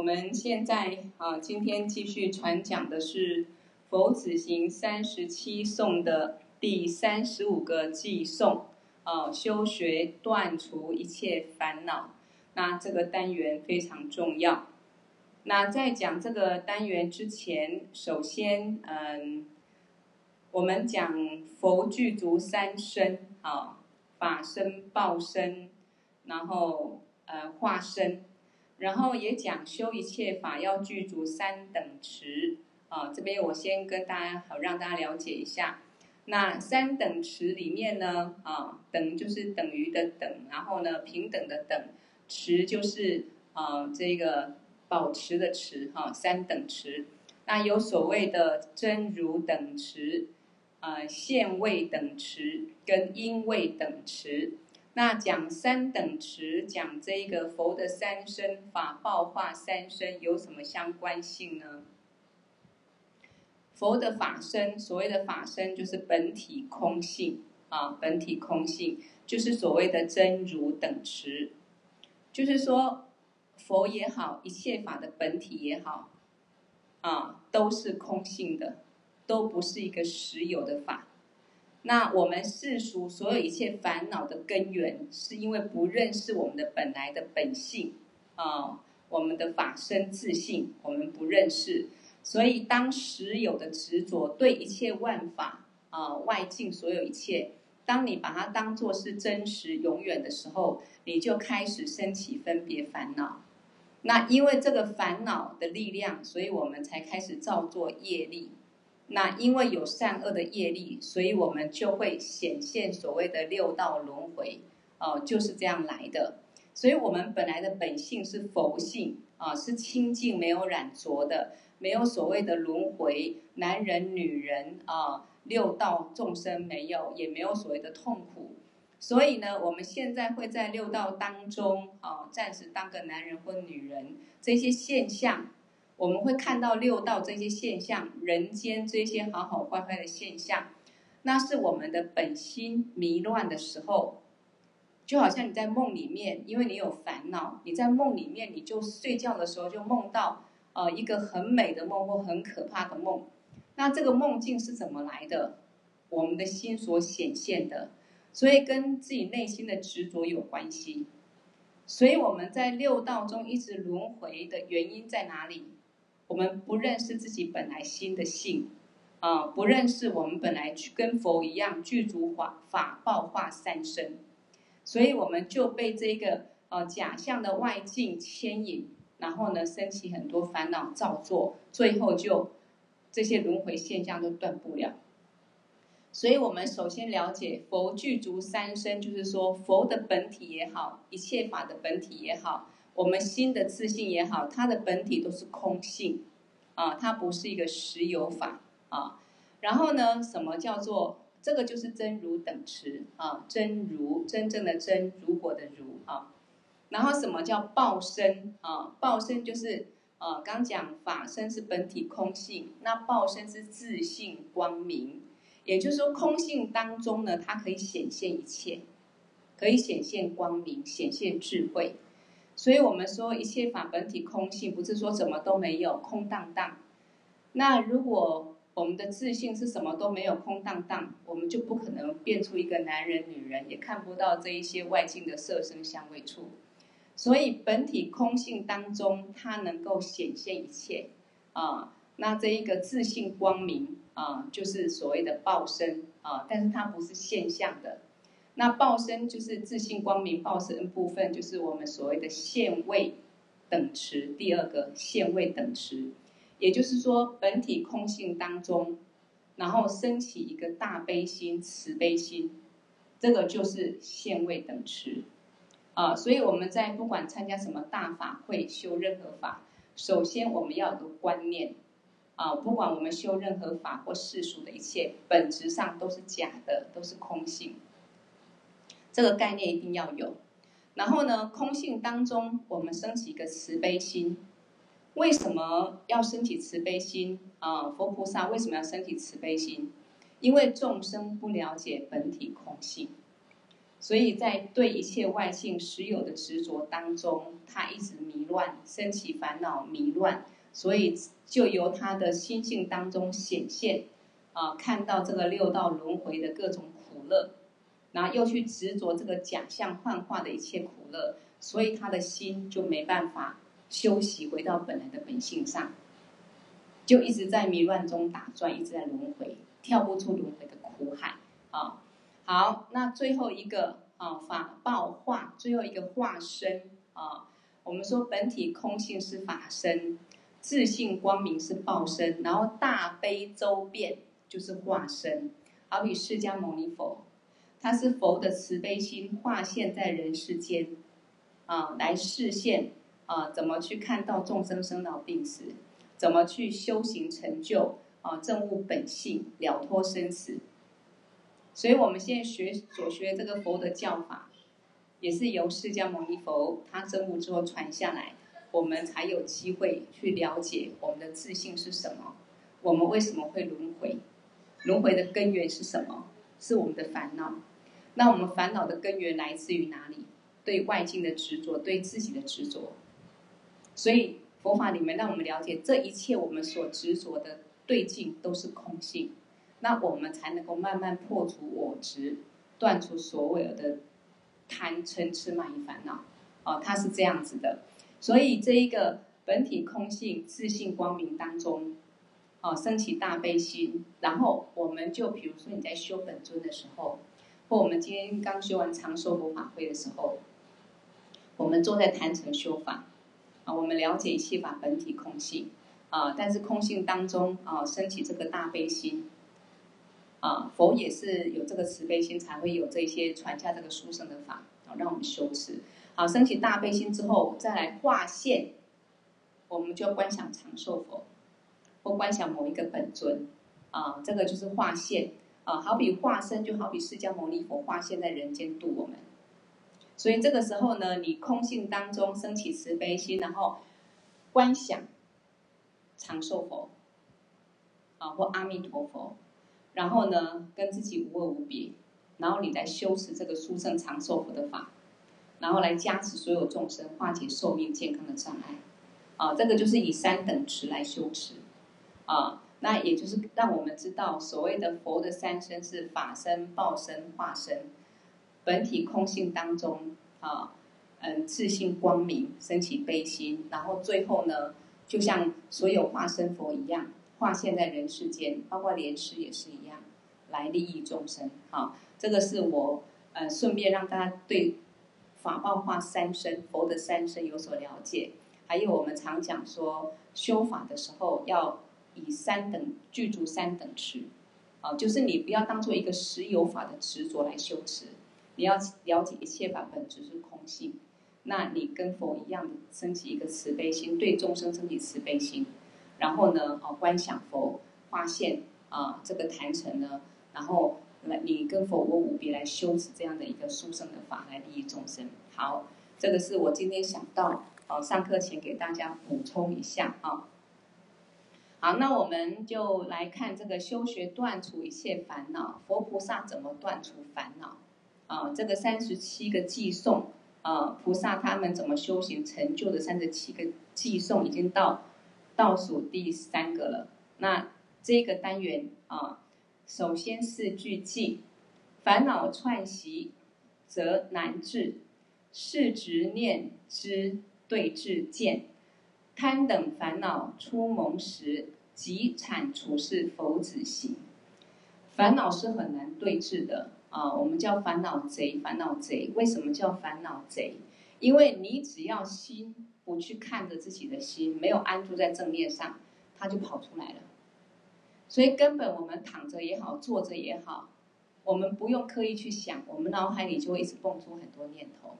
我们现在啊，今天继续传讲的是《佛子行三十七颂》的第三十五个偈颂，啊，修学断除一切烦恼。那这个单元非常重要。那在讲这个单元之前，首先，嗯，我们讲佛具足三身啊，法身、报身，然后呃化身。然后也讲修一切法要具足三等持啊，这边我先跟大家好让大家了解一下。那三等持里面呢，啊等就是等于的等，然后呢平等的等，持就是啊这个保持的持哈，三等持。那有所谓的真如等持，啊现位等持跟因位等持。那讲三等持，讲这个佛的三身法报化三身有什么相关性呢？佛的法身，所谓的法身就是本体空性啊，本体空性就是所谓的真如等持，就是说佛也好，一切法的本体也好，啊，都是空性的，都不是一个实有的法。那我们世俗所有一切烦恼的根源，是因为不认识我们的本来的本性啊，我们的法身自性，我们不认识，所以当时有的执着对一切万法啊外境所有一切，当你把它当作是真实永远的时候，你就开始升起分别烦恼。那因为这个烦恼的力量，所以我们才开始造作业力。那因为有善恶的业力，所以我们就会显现所谓的六道轮回，哦、就是这样来的。所以我们本来的本性是佛性啊、是清净没有染浊的，没有所谓的轮回，男人、女人啊、六道众生没有，也没有所谓的痛苦。所以呢，我们现在会在六道当中啊、呃，暂时当个男人或女人，这些现象。我们会看到六道这些现象，人间这些好好坏坏的现象，那是我们的本心迷乱的时候，就好像你在梦里面，因为你有烦恼，你在梦里面，你就睡觉的时候就梦到呃一个很美的梦或很可怕的梦，那这个梦境是怎么来的？我们的心所显现的，所以跟自己内心的执着有关系，所以我们在六道中一直轮回的原因在哪里？我们不认识自己本来心的性，啊，不认识我们本来跟佛一样具足法法报化三身，所以我们就被这个呃假象的外境牵引，然后呢，升起很多烦恼造作，最后就这些轮回现象都断不了。所以我们首先了解佛具足三身，就是说佛的本体也好，一切法的本体也好。我们心的自信也好，它的本体都是空性，啊，它不是一个实有法啊。然后呢，什么叫做这个？就是真如等持啊，真如真正的真，如果的如啊。然后什么叫报身啊？报身就是啊，刚讲法身是本体空性，那报身是自性光明，也就是说空性当中呢，它可以显现一切，可以显现光明，显现智慧。所以我们说一切法本体空性，不是说什么都没有，空荡荡。那如果我们的自信是什么都没有，空荡荡，我们就不可能变出一个男人、女人，也看不到这一些外境的色声香味触。所以本体空性当中，它能够显现一切啊。那这一个自信光明啊，就是所谓的报身啊，但是它不是现象的。那报身就是自信光明报身部分，就是我们所谓的现位等持。第二个现位等持，也就是说本体空性当中，然后升起一个大悲心、慈悲心，这个就是现位等持。啊，所以我们在不管参加什么大法会、修任何法，首先我们要有个观念，啊，不管我们修任何法或世俗的一切，本质上都是假的，都是空性。这个概念一定要有，然后呢，空性当中我们升起一个慈悲心。为什么要升起慈悲心啊？佛菩萨为什么要升起慈悲心？因为众生不了解本体空性，所以在对一切外性实有的执着当中，他一直迷乱，升起烦恼迷乱，所以就由他的心性当中显现，啊，看到这个六道轮回的各种苦乐，然后又去执着这个假象幻化的一切苦乐，所以他的心就没办法休息，回到本来的本性上，就一直在迷乱中打转，一直在轮回，跳不出轮回的苦海啊。好，那最后一个啊，法报化，最后一个化身啊。我们说本体空性是法身，自性光明是报身，然后大悲周遍就是化身。好比释迦牟尼佛，他是佛的慈悲心化现在人世间啊，来示现啊，怎么去看到众生生老病死，怎么去修行成就啊，证悟本性，了脱生死。所以，我们现在学所学这个佛的教法，也是由释迦牟尼佛他证悟之后传下来，我们才有机会去了解我们的自信是什么，我们为什么会轮回，轮回的根源是什么？是我们的烦恼。那我们烦恼的根源来自于哪里？对外境的执着，对自己的执着。所以佛法里面让我们了解，这一切我们所执着的对境都是空性。那我们才能够慢慢破除我执，断除所有的贪嗔痴慢疑烦恼。哦，它是这样子的。所以这一个本体空性、自性光明当中，哦，升起大悲心，然后我们就比如说你在修本尊的时候，或我们今天刚修完长寿佛法会的时候，我们坐在坛城修法，啊，我们了解一切法本体空性，啊，但是空性当中啊，升起这个大悲心。啊，佛也是有这个慈悲心，才会有这些传下这个殊胜的法，啊，让我们修持。好，升起大悲心之后，再来化现，我们就观想长寿佛，或观想某一个本尊，啊，这个就是化现。啊，好比化身，就好比释迦牟尼佛化现在人间度我们。所以这个时候呢，你空性当中升起慈悲心，然后观想长寿佛，啊，或阿弥陀佛。然后呢，跟自己无二无别，然后你来修持这个殊胜长寿佛的法，然后来加持所有众生，化解寿命健康的障碍，啊，这个就是以三等持来修持，啊，那也就是让我们知道所谓的佛的三身是法身、报身、化身，本体空性当中啊，嗯，自性光明，升起悲心，然后最后呢，就像所有化身佛一样。化现在人世间，包括莲师也是一样，来利益众生。好，这个是我呃顺便让大家对法报化三身佛的三身有所了解。还有我们常讲说修法的时候要以三等具足三等持，啊，就是你不要当做一个实有法的执着来修持，你要了解一切法本质是空性，那你跟佛一样升起一个慈悲心，对众生升起慈悲心。然后呢，哦，观想佛发现啊，这个坛城呢，然后来你跟佛我无别来修持这样的一个殊胜的法来利益众生。好，这个是我今天想到哦，上课前给大家补充一下啊。好，那我们就来看这个修学断除一切烦恼，佛菩萨怎么断除烦恼啊？这个三十七个偈颂啊，菩萨他们怎么修行成就的三十七个偈颂已经到。倒数第三个了，那这个单元啊，首先是句偈：烦恼串习，则难治；是执念之对治见，贪等烦恼初萌时，即铲除是佛子行。烦恼是很难对治的啊，我们叫烦恼贼，烦恼贼。为什么叫烦恼贼？因为你只要心。不去看着自己的心，没有安住在正念上，他就跑出来了。所以根本我们躺着也好，坐着也好，我们不用刻意去想，我们脑海里就会一直蹦出很多念头。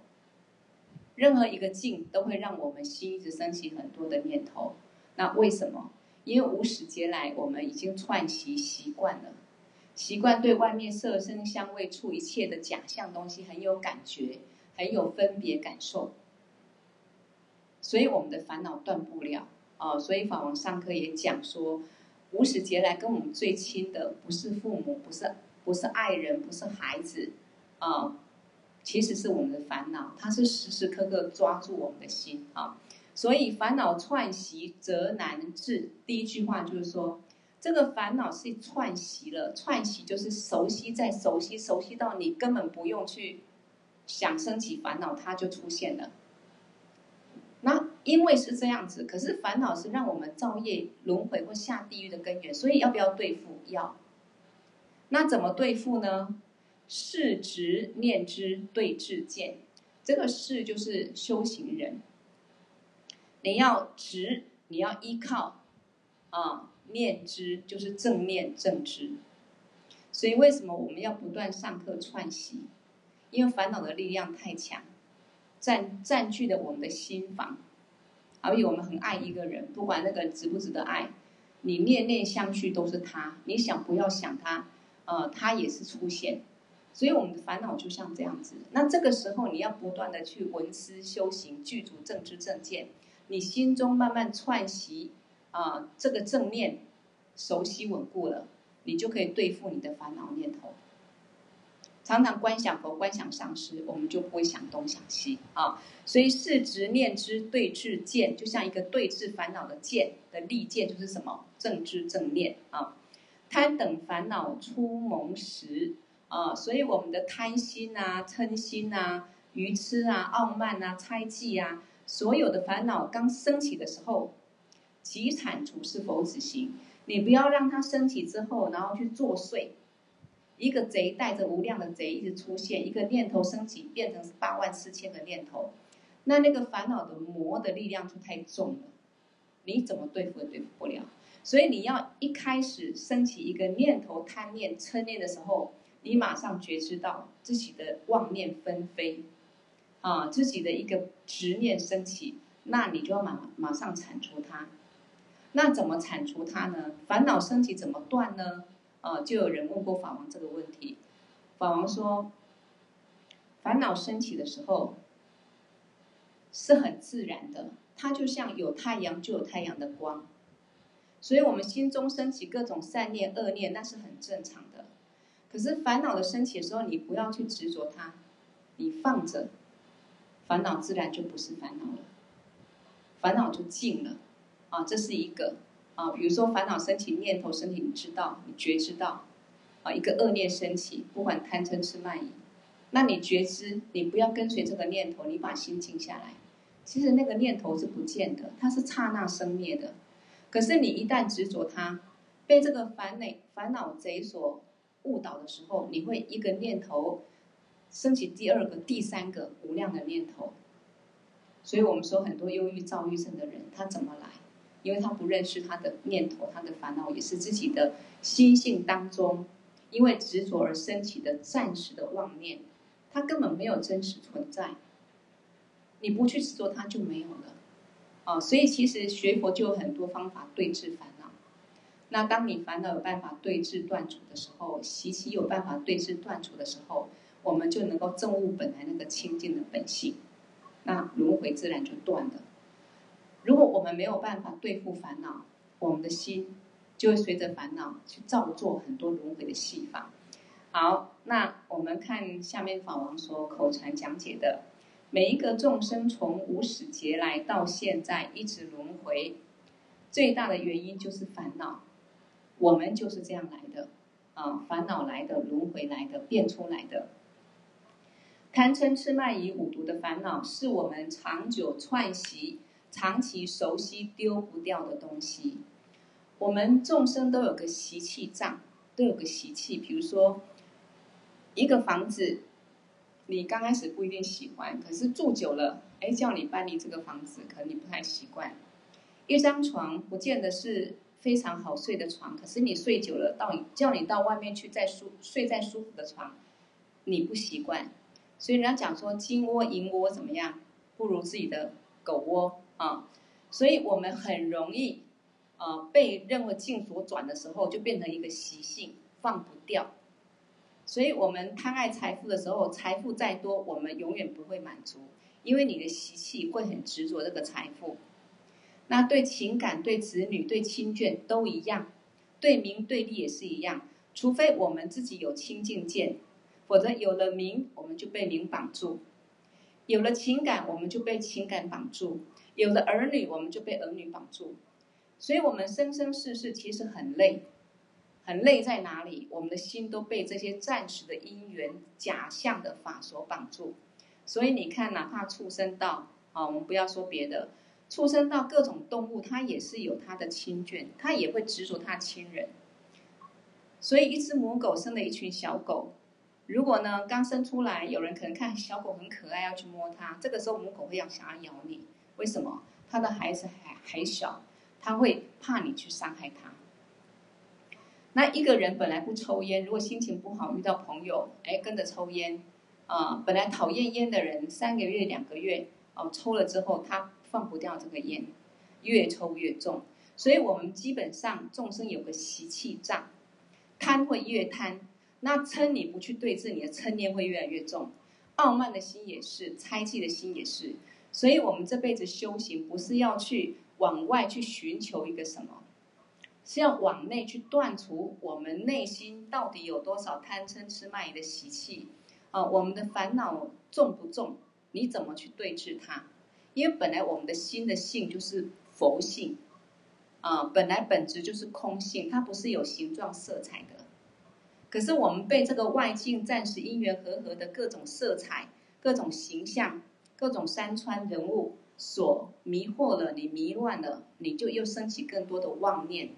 任何一个境都会让我们心一直升起很多的念头。那为什么？因为无始劫来我们已经串习习惯了，习惯对外面色声香味触一切的假象东西很有感觉，很有分别感受。所以我们的烦恼断不了啊！所以法王上课也讲说，无始劫来跟我们最亲的不是父母，不是不是爱人，不是孩子啊，其实是我们的烦恼，它是时时刻刻抓住我们的心啊。所以烦恼串习则难治。第一句话就是说，这个烦恼是串习了，串习就是熟悉再熟悉，熟悉到你根本不用去想升起烦恼，它就出现了。那因为是这样子，可是烦恼是让我们造业轮回或下地狱的根源，所以要不要对付？要。那怎么对付呢？视执念之对治见，这个视就是修行人。你要执，你要依靠，啊，念之就是正念正知。所以为什么我们要不断上课串习？因为烦恼的力量太强，占占据了我们的心房。而且我们很爱一个人，不管那个值不值得爱，你念念相续都是他，你想不要想他，呃，他也是出现。所以我们的烦恼就像这样子。那这个时候你要不断的去闻思修行，具足正知正见，你心中慢慢串习啊、这个正念熟悉稳固了，你就可以对付你的烦恼念头。常常观想佛、观想上师，我们就不会想东想西啊。所以视执念之对治见，就像一个对治烦恼的剑的利剑，就是什么正知正念啊。贪等烦恼出萌时啊，所以我们的贪心啊、嗔心啊、愚痴啊、傲慢啊、猜忌啊，所有的烦恼刚升起的时候，即铲除是佛子行。你不要让它升起之后，然后去作祟。一个贼带着无量的贼一直出现，一个念头升起变成八万四千个念头，那那个烦恼的魔的力量就太重了，你怎么对付也对付不了。所以你要一开始升起一个念头贪念嗔念的时候，你马上觉知到自己的妄念纷飞，啊，自己的一个执念升起，那你就要马马上铲除它。那怎么铲除它呢？烦恼升起怎么断呢？呃，就有人问过法王这个问题，法王说，烦恼升起的时候是很自然的，它就像有太阳就有太阳的光，所以我们心中升起各种善念恶念，那是很正常的。可是烦恼的升起的时候，你不要去执着它，你放着，烦恼自然就不是烦恼了，烦恼就静了，啊，这是一个。啊，比如说烦恼升起，念头升起，你知道，你觉知到，啊，一个恶念升起，不管贪嗔痴慢疑，那你觉知，你不要跟随这个念头，你把心静下来。其实那个念头是不见的，它是刹那生灭的。可是你一旦执着它，被这个烦恼烦恼贼所误导的时候，你会一个念头升起第二个、第三个无量的念头。所以我们说很多忧郁、躁郁症的人，他怎么来？因为他不认识他的念头，他的烦恼也是自己的心性当中，因为执着而升起的暂时的妄念，他根本没有真实存在。你不去执着，它就没有了。啊，所以其实学佛就有很多方法对治烦恼。那当你烦恼有办法对治断除的时候，习气有办法对治断除的时候，我们就能够证悟本来那个清净的本性，那轮回自然就断了。如果我们没有办法对付烦恼，我们的心就会随着烦恼去造作很多轮回的戏法。好，那我们看下面法王说口传讲解的，每一个众生从无始劫来到现在一直轮回，最大的原因就是烦恼。我们就是这样来的啊，烦恼来的，轮回来的，变出来的。贪嗔痴慢疑五毒的烦恼，是我们长久串习。长期熟悉丢不掉的东西，我们众生都有个习气障，都有个习气。比如说，一个房子，你刚开始不一定喜欢，可是住久了，哎，叫你搬离这个房子，可能你不太习惯。一张床不见得是非常好睡的床，可是你睡久了，到叫你到外面去再舒睡再舒服的床，你不习惯。所以人家讲说，金窝银窝怎么样，不如自己的狗窝。啊，所以我们很容易，呃，被任何境所转的时候，就变成一个习性，放不掉。所以我们贪爱财富的时候，财富再多，我们永远不会满足，因为你的习气会很执着这个财富。那对情感、对子女、对亲眷都一样，对名对利也是一样。除非我们自己有清净见，否则有了名，我们就被名绑住；有了情感，我们就被情感绑住；有了儿女，我们就被儿女绑住。所以，我们生生世世其实很累，很累在哪里？我们的心都被这些暂时的因缘、假象的法所绑住。所以，你看，哪怕畜生道啊，我们不要说别的。畜生到各种动物，它也是有它的亲眷，它也会执着它亲人。所以，一只母狗生了一群小狗，如果呢刚生出来，有人可能看小狗很可爱，要去摸它，这个时候母狗会要想要咬你，为什么？它的孩子还还小，它会怕你去伤害它。那一个人本来不抽烟，如果心情不好遇到朋友，哎，跟着抽烟，啊、本来讨厌烟的人，三个月、两个月，哦，抽了之后他。放不掉这个烟，越抽越重。所以我们基本上众生有个习气障，贪会越贪，那嗔你不去对治，你的嗔念会越来越重。傲慢的心也是，猜忌的心也是。所以我们这辈子修行，不是要去往外去寻求一个什么，是要往内去断除我们内心到底有多少贪嗔痴慢疑的习气啊？我们的烦恼重不重？你怎么去对治它？因为本来我们的心的性就是佛性，啊，本来本质就是空性，它不是有形状色彩的。可是我们被这个外境暂时因缘和合的各种色彩、各种形象、各种山川人物所迷惑了，你迷乱了，你就又升起更多的妄念，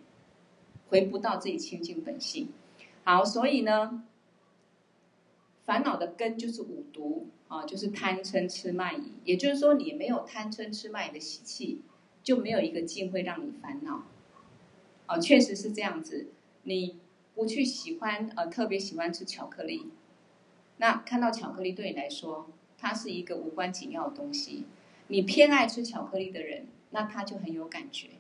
回不到自己清净本性。好，所以呢，烦恼的根就是五毒。啊，就是贪嗔痴慢疑，也就是说，你没有贪嗔痴慢疑的习气，就没有一个境会让你烦恼。啊，确实是这样子。你不去喜欢，呃，特别喜欢吃巧克力，那看到巧克力对你来说，它是一个无关紧要的东西。你偏爱吃巧克力的人，那他就很有感觉。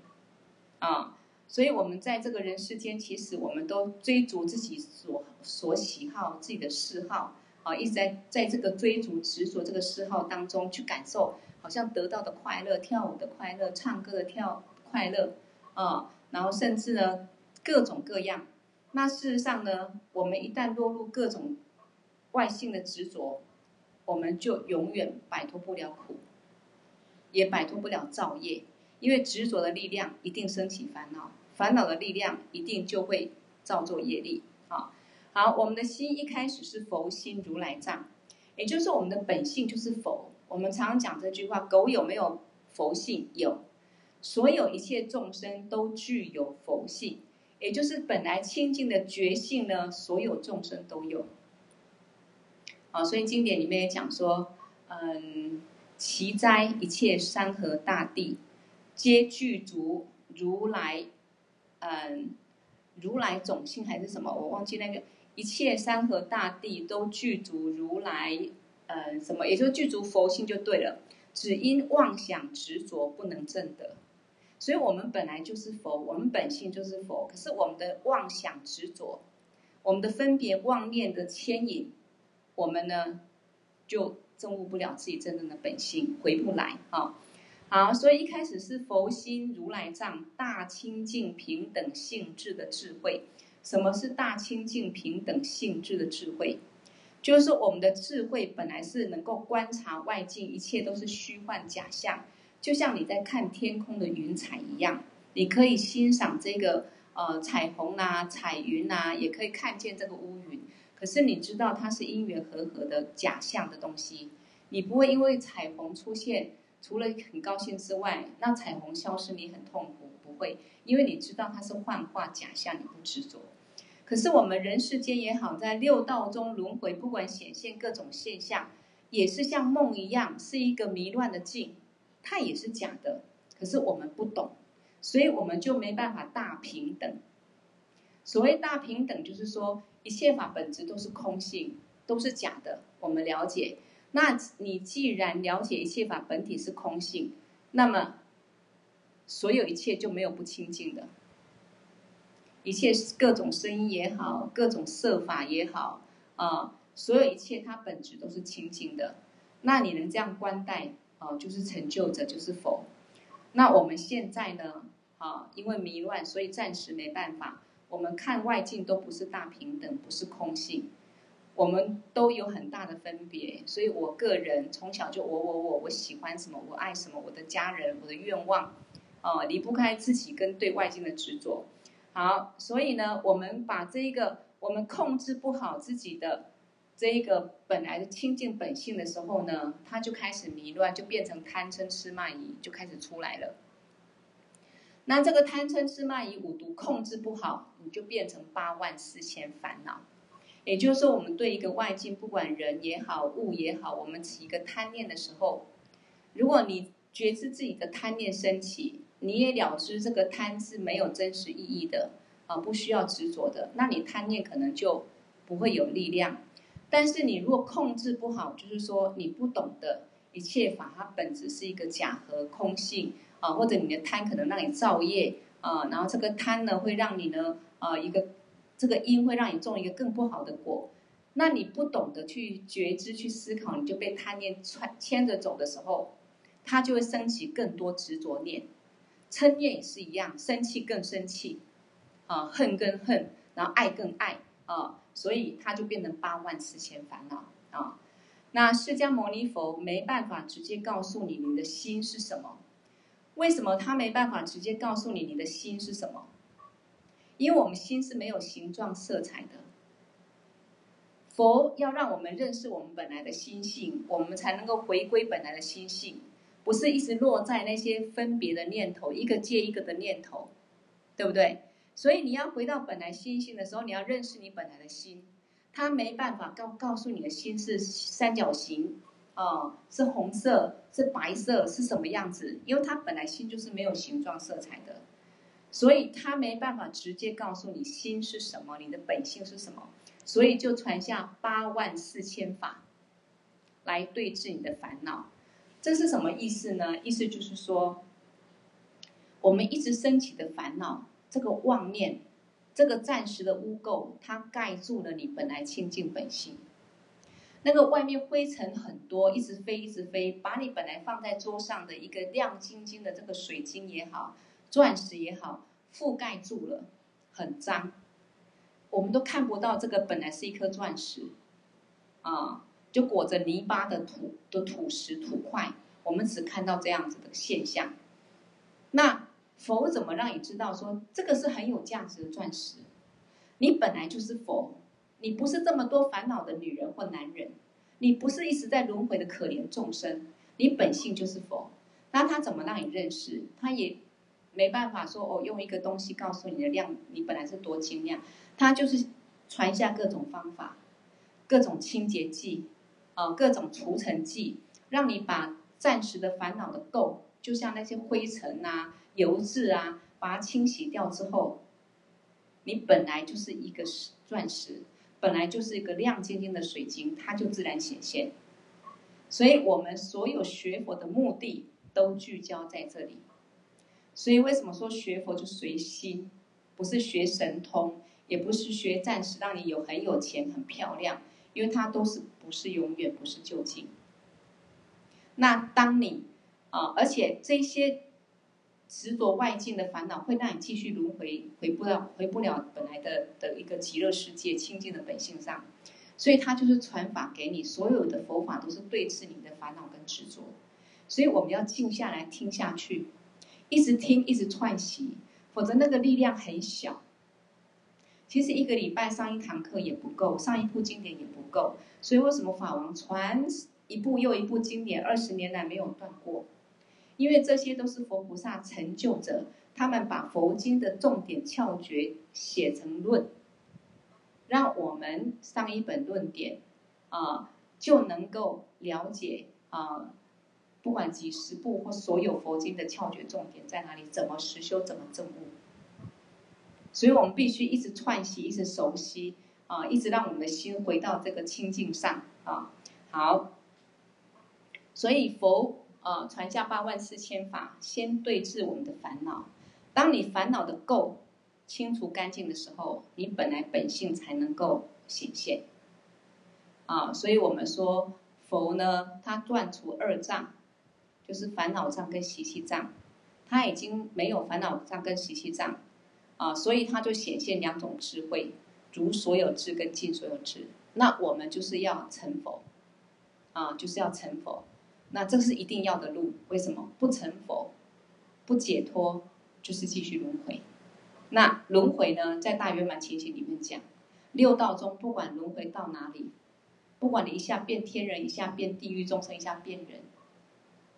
啊，所以我们在这个人世间，其实我们都追逐自己所所喜好、自己的嗜好。好，一直在在这个追逐执着这个嗜好当中去感受，好像得到的快乐、跳舞的快乐、唱歌的跳快乐，啊，然后甚至呢各种各样。那事实上呢，我们一旦落入各种外性的执着，我们就永远摆脱不了苦，也摆脱不了造业，因为执着的力量一定升起烦恼，烦恼的力量一定就会造作业力啊。好，我们的心一开始是佛心如来藏，也就是我们的本性就是佛。我们常常讲这句话：狗有没有佛性？有。所有一切众生都具有佛性，也就是本来清净的觉性呢，所有众生都有。好，所以经典里面也讲说，嗯，奇哉，一切山河大地，皆具足如来，嗯，如来种性还是什么？我忘记那个。一切山河大地都具足如来，呃，什么？也就是具足佛性就对了。只因妄想执着不能证得，所以我们本来就是佛，我们本性就是佛。可是我们的妄想执着，我们的分别妄念的牵引，我们呢就证悟不了自己真正的本性，回不来啊。好，所以一开始是佛心如来藏，大清净平等性质的智慧。什么是大清净平等性质的智慧？就是我们的智慧本来是能够观察外境，一切都是虚幻假象，就像你在看天空的云彩一样，你可以欣赏这个呃彩虹啊、彩云啊，也可以看见这个乌云。可是你知道它是因缘和合的假象的东西，你不会因为彩虹出现，除了很高兴之外，那彩虹消失你很痛苦，不会，因为你知道它是幻化假象，你不执着。可是我们人世间也好，在六道中轮回，不管显现各种现象，也是像梦一样，是一个迷乱的境，它也是假的。可是我们不懂，所以我们就没办法大平等。所谓大平等，就是说一切法本质都是空性，都是假的。我们了解，那你既然了解一切法本体是空性，那么所有一切就没有不清净的。一切各种声音也好，各种色法也好，啊、所有一切它本质都是清净的。那你能这样观待，哦、呃，就是成就者，就是佛。那我们现在呢，啊、因为迷乱，所以暂时没办法。我们看外境都不是大平等，不是空性。我们都有很大的分别。所以我个人从小就我我我我喜欢什么，我爱什么，我的家人，我的愿望，啊，离不开自己跟对外境的执着。好，所以呢，我们把这一个我们控制不好自己的这一个本来的清净本性的时候呢，它就开始迷乱，就变成贪嗔痴慢疑，就开始出来了。那这个贪嗔痴慢疑五毒控制不好，你就变成八万四千烦恼。也就是说，我们对一个外境，不管人也好，物也好，我们起一个贪念的时候，如果你觉知自己的贪念升起，你也了知这个贪是没有真实意义的啊，不需要执着的，那你贪念可能就不会有力量。但是你如果控制不好，就是说你不懂得一切法，它本质是一个假和空性啊，或者你的贪可能让你造业啊，然后这个贪呢会让你呢啊一个这个因会让你种一个更不好的果。那你不懂得去觉知、去思考，你就被贪念串牵着走的时候，它就会升起更多执着念。嗔念也是一样，生气更生气，啊，恨更恨，然后爱更爱，啊，所以它就变成八万四千烦恼啊。那释迦牟尼佛没办法直接告诉你你的心是什么？为什么他没办法直接告诉你你的心是什么？因为我们心是没有形状色彩的。佛要让我们认识我们本来的心性，我们才能够回归本来的心性。不是一直落在那些分别的念头，一个接一个的念头，对不对？所以你要回到本来心性的时候，你要认识你本来的心。他没办法告告诉你的心是三角形，啊、呃，是红色，是白色，是什么样子？因为他本来心就是没有形状色彩的，所以他没办法直接告诉你心是什么，你的本性是什么。所以就传下八万四千法来对治你的烦恼。这是什么意思呢？意思就是说，我们一直升起的烦恼，这个妄念，这个暂时的污垢，它盖住了你本来清净本性。那个外面灰尘很多，一直飞，一直飞，把你本来放在桌上的一个亮晶晶的这个水晶也好，钻石也好，覆盖住了，很脏。我们都看不到这个本来是一颗钻石，啊。就裹着泥巴的土的土石土块，我们只看到这样子的现象。那佛怎么让你知道说这个是很有价值的钻石？你本来就是佛，你不是这么多烦恼的女人或男人，你不是一直在轮回的可怜众生，你本性就是佛。那他怎么让你认识？他也没办法说哦，用一个东西告诉你的量，你本来是多精亮，他就是传下各种方法，各种清洁剂。啊，各种除尘剂，让你把暂时的烦恼的垢，就像那些灰尘啊、油渍啊，把它清洗掉之后，你本来就是一个钻石，本来就是一个亮晶晶的水晶，它就自然显现。所以我们所有学佛的目的都聚焦在这里。所以为什么说学佛就随心，不是学神通，也不是学暂时让你有很有钱、很漂亮。因为它都是不是永远，不是究竟。那当你啊，而且这些执着外境的烦恼，会让你继续轮回，回不了，回不了本来的的一个极乐世界清净的本性上。所以它就是传法给你，所有的佛法都是对治你的烦恼跟执着。所以我们要静下来听下去，一直听，一直串习，否则那个力量很小。其实一个礼拜上一堂课也不够，上一部经典也不够，所以为什么法王传一部又一部经典，二十年来没有断过？因为这些都是佛菩萨成就者，他们把佛经的重点窍诀写成论，让我们上一本论点啊就能够了解啊，不管几十部或所有佛经的窍诀重点在哪里，怎么实修，怎么证悟。所以我们必须一直串习，一直熟悉啊，一直让我们的心回到这个清净上啊。好，所以佛啊传下八万四千法，先对治我们的烦恼。当你烦恼的垢清除干净的时候，你本来本性才能够显现啊。所以我们说佛呢，他断除二障，就是烦恼障跟习气障，他已经没有烦恼障跟习气障。啊，所以他就显现两种智慧，如所有智跟尽所有智。那我们就是要成佛，啊，就是要成佛。那这是一定要的路。为什么不成佛，不解脱，就是继续轮回。那轮回呢，在大圆满情形里面讲，六道中不管轮回到哪里，不管你一下变天人，一下变地狱众生，一下变人，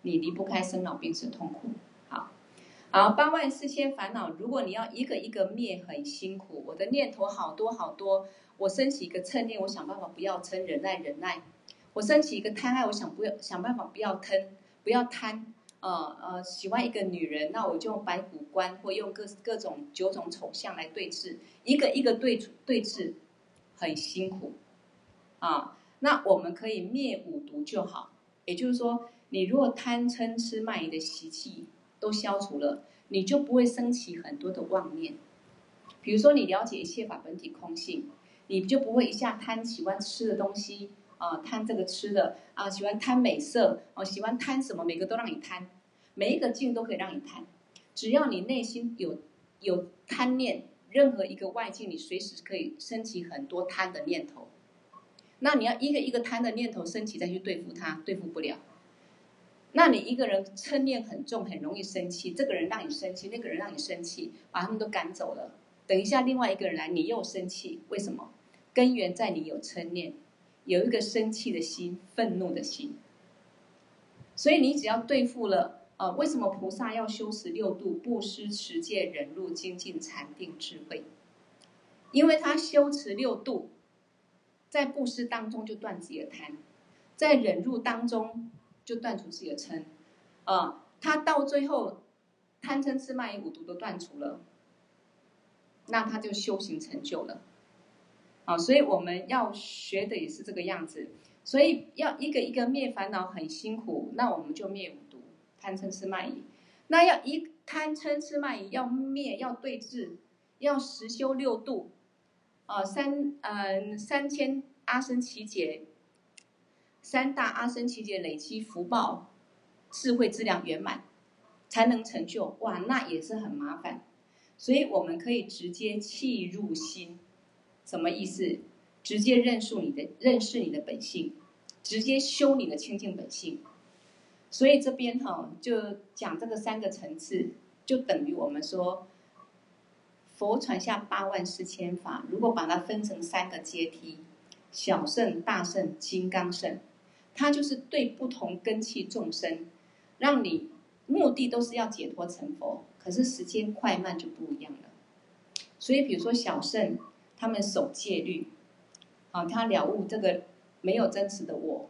你离不开生老病死痛苦。好，八万四千烦恼，如果你要一个一个灭，很辛苦。我的念头好多好多，我升起一个嗔念，我想办法不要嗔，忍耐忍耐。我升起一个贪爱，我想不要想办法不要贪，不要贪。呃呃，喜欢一个女人，那我就用白虎观或用各各种九种丑相来对治，一个一个对对治，很辛苦啊。那我们可以灭五毒就好，也就是说，你如果贪嗔痴慢疑的习气都消除了，你就不会升起很多的妄念。比如说，你了解一切法本体空性，你就不会一下贪喜欢吃的东西。啊，贪这个吃的啊，喜欢贪美色哦，喜欢贪什么，每个都让你贪，每一个境都可以让你贪，只要你内心有有贪念，任何一个外境，你随时可以升起很多贪的念头。那你要一个一个贪的念头升起再去对付它，对付不了。那你一个人嗔念很重，很容易生气，这个人让你生气，那个人让你生气，把他们都赶走了。等一下另外一个人来，你又生气，为什么？根源在你有嗔念。有一个生气的心，愤怒的心，所以你只要对付了，呃，为什么菩萨要修持六度？布施、持戒、忍辱、精进、禅定、智慧，因为他修持六度，在布施当中就断自己的贪，在忍辱当中就断除自己的嗔，啊、他到最后贪嗔痴慢疑五毒都断除了，那他就修行成就了。啊，所以我们要学的也是这个样子，所以要一个一个灭烦恼很辛苦，那我们就灭五毒，贪嗔痴慢疑。那要一贪嗔痴慢疑要灭，要对治，要实修六度，啊，三嗯、三千阿僧只劫，三大阿僧只劫累积福报，智慧质量圆满，才能成就。哇，那也是很麻烦，所以我们可以直接气入心。什么意思？直接认识你的认识你的本性，直接修你的清净本性。所以这边哈就讲这个三个层次，就等于我们说佛传下八万四千法，如果把它分成三个阶梯，小圣、大圣、金刚圣，它就是对不同根器众生，让你目的都是要解脱成佛，可是时间快慢就不一样了。所以比如说小圣。他们守戒律，啊，他了悟这个没有真实的我，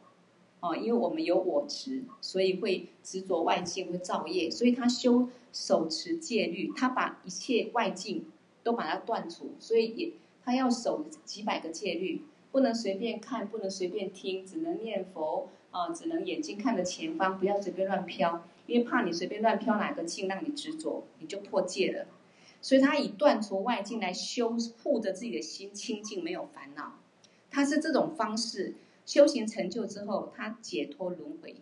啊，因为我们有我执，所以会执着外境，会造业，所以他修手持戒律，他把一切外境都把它断除，所以也他要守几百个戒律，不能随便看，不能随便听，只能念佛，啊，只能眼睛看着前方，不要随便乱飘，因为怕你随便乱飘哪个境让你执着，你就破戒了。所以他以断除外境来修护着自己的心清净，没有烦恼。他是这种方式修行成就之后，他解脱轮回，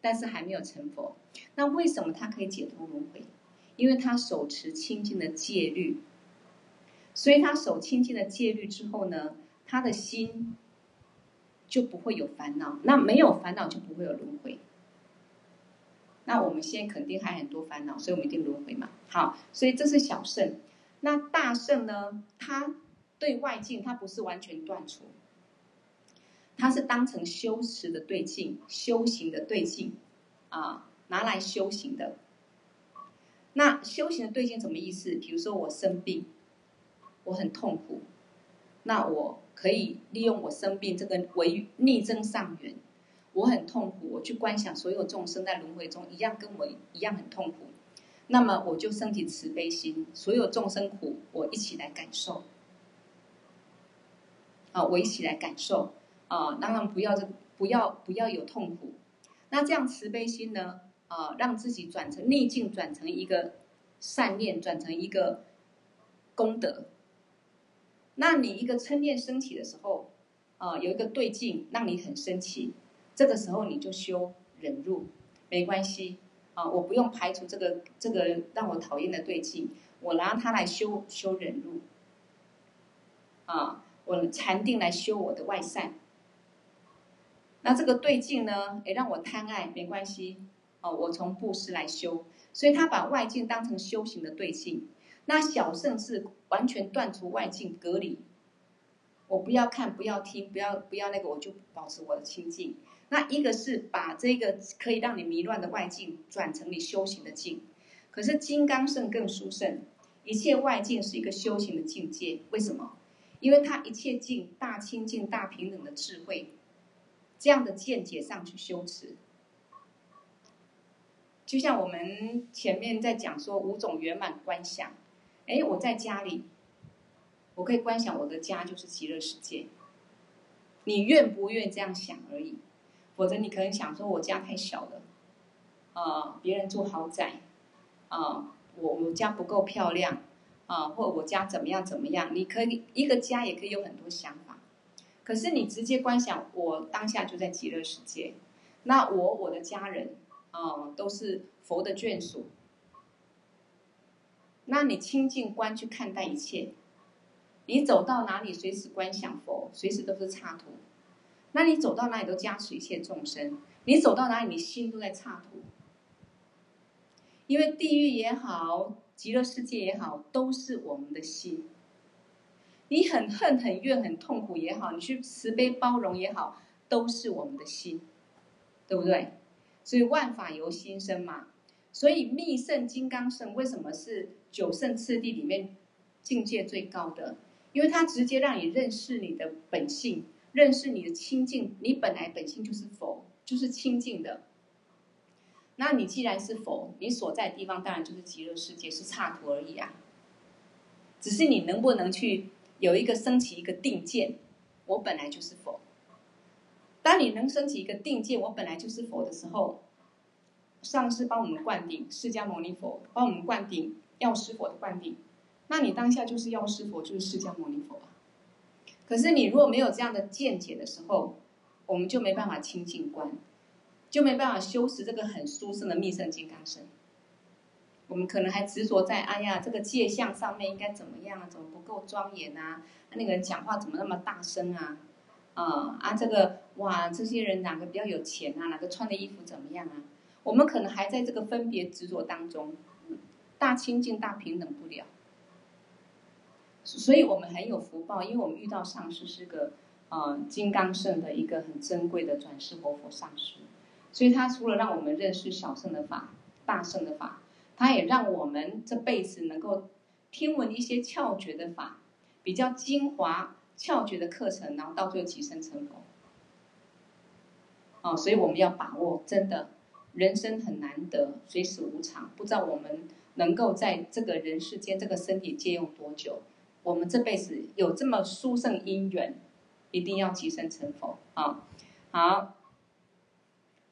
但是还没有成佛。那为什么他可以解脱轮回？因为他手持清净的戒律。所以他守清净的戒律之后呢，他的心就不会有烦恼。那没有烦恼就不会有轮回。那我们现在肯定还很多烦恼，所以我们一定轮回嘛。好，所以这是小圣。那大圣呢？他对外境，他不是完全断除，他是当成修持的对境、修行的对境啊，拿来修行的。那修行的对境什么意思？比如说我生病，我很痛苦，那我可以利用我生病这个为逆增上缘。我很痛苦，我去观想所有众生在轮回中一样跟我一样很痛苦，那么我就升起慈悲心，所有众生苦，我一起来感受，啊，我一起来感受，啊，当然不要这不要不要有痛苦，那这样慈悲心呢，啊，让自己转成逆境，转成一个善念，转成一个功德。那你一个嗔念升起的时候，啊，有一个对境，让你很生气。这个时候你就修忍辱，没关系啊，我不用排除这个这个让我讨厌的对境，我拿它来修修忍辱，啊，我禅定来修我的外善。那这个对境呢，也让我贪爱没关系哦，我从布施来修，所以他把外境当成修行的对境。那小圣是完全断除外境隔离，我不要看，不要听，不要不要那个，我就保持我的清净。那一个是把这个可以让你迷乱的外境转成你修行的境，可是金刚乘更殊胜，一切外境是一个修行的境界。为什么？因为他一切境大清净、大平等的智慧，这样的见解上去修持。就像我们前面在讲说五种圆满观想，哎，我在家里，我可以观想我的家就是极乐世界。你愿不愿这样想而已，否则你可能想说我家太小了，啊、别人住豪宅，啊、我我家不够漂亮。啊，或我家怎么样怎么样？你可以一个家也可以有很多想法，可是你直接观想，我当下就在极乐世界，那我我的家人啊都是佛的眷属，那你清净观去看待一切，你走到哪里随时观想佛，随时都是刹土，那你走到哪里都加持一切众生，你走到哪里你心都在刹土，因为地狱也好。极乐世界也好，都是我们的心。你很恨、很怨、很痛苦也好，你去慈悲包容也好，都是我们的心，对不对？所以万法由心生嘛。所以密圣金刚圣为什么是九乘次第里面境界最高的？因为它直接让你认识你的本性，认识你的清净。你本来本性就是佛，就是清净的。那你既然是佛，你所在的地方当然就是极乐世界，是刹土而已啊。只是你能不能去有一个升起一个定见，我本来就是佛。当你能升起一个定见，我本来就是佛的时候，上师帮我们灌顶，释迦牟尼佛帮我们灌顶，药师佛的灌顶，那你当下就是药师佛，就是释迦牟尼佛啊。可是你如果没有这样的见解的时候，我们就没办法清净观。就没办法修持这个很殊胜的密乘金刚身。我们可能还执着在哎呀，这个界相上面应该怎么样啊？怎么不够庄严啊？那个人讲话怎么那么大声啊？啊啊，这个哇，这些人哪个比较有钱啊？哪个穿的衣服怎么样啊？我们可能还在这个分别执着当中，大清净、大平等不了。所以我们很有福报，因为我们遇到上师是个呃金刚圣的一个很珍贵的转世活佛上师。所以，他除了让我们认识小圣的法、大圣的法，他也让我们这辈子能够听闻一些窍诀的法，比较精华窍诀的课程，然后到最后即生成佛。哦，所以我们要把握，真的，人生很难得，随时无常，不知道我们能够在这个人世间这个身体借用多久。我们这辈子有这么殊胜因缘，一定要即生成佛啊、好。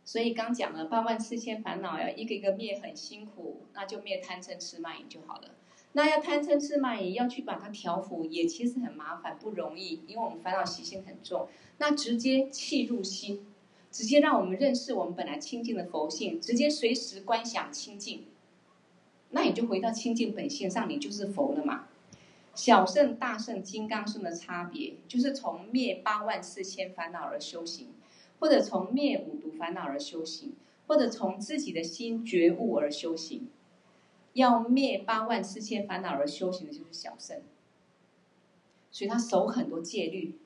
所以刚讲了八万四千烦恼要一个一个灭很辛苦，那就灭贪嗔痴慢疑就好了。那要贪嗔痴慢疑要去把它调伏，也其实很麻烦不容易，因为我们烦恼习性很重。那直接契入心，直接让我们认识我们本来清净的佛性，直接随时观想清净，那你就回到清净本性上，你就是佛了嘛。小圣、大圣、金刚乘的差别，就是从灭八万四千烦恼而修行。或者从灭五毒烦恼而修行，或者从自己的心觉悟而修行，要灭八万四千烦恼而修行的就是小圣，所以他守很多戒律，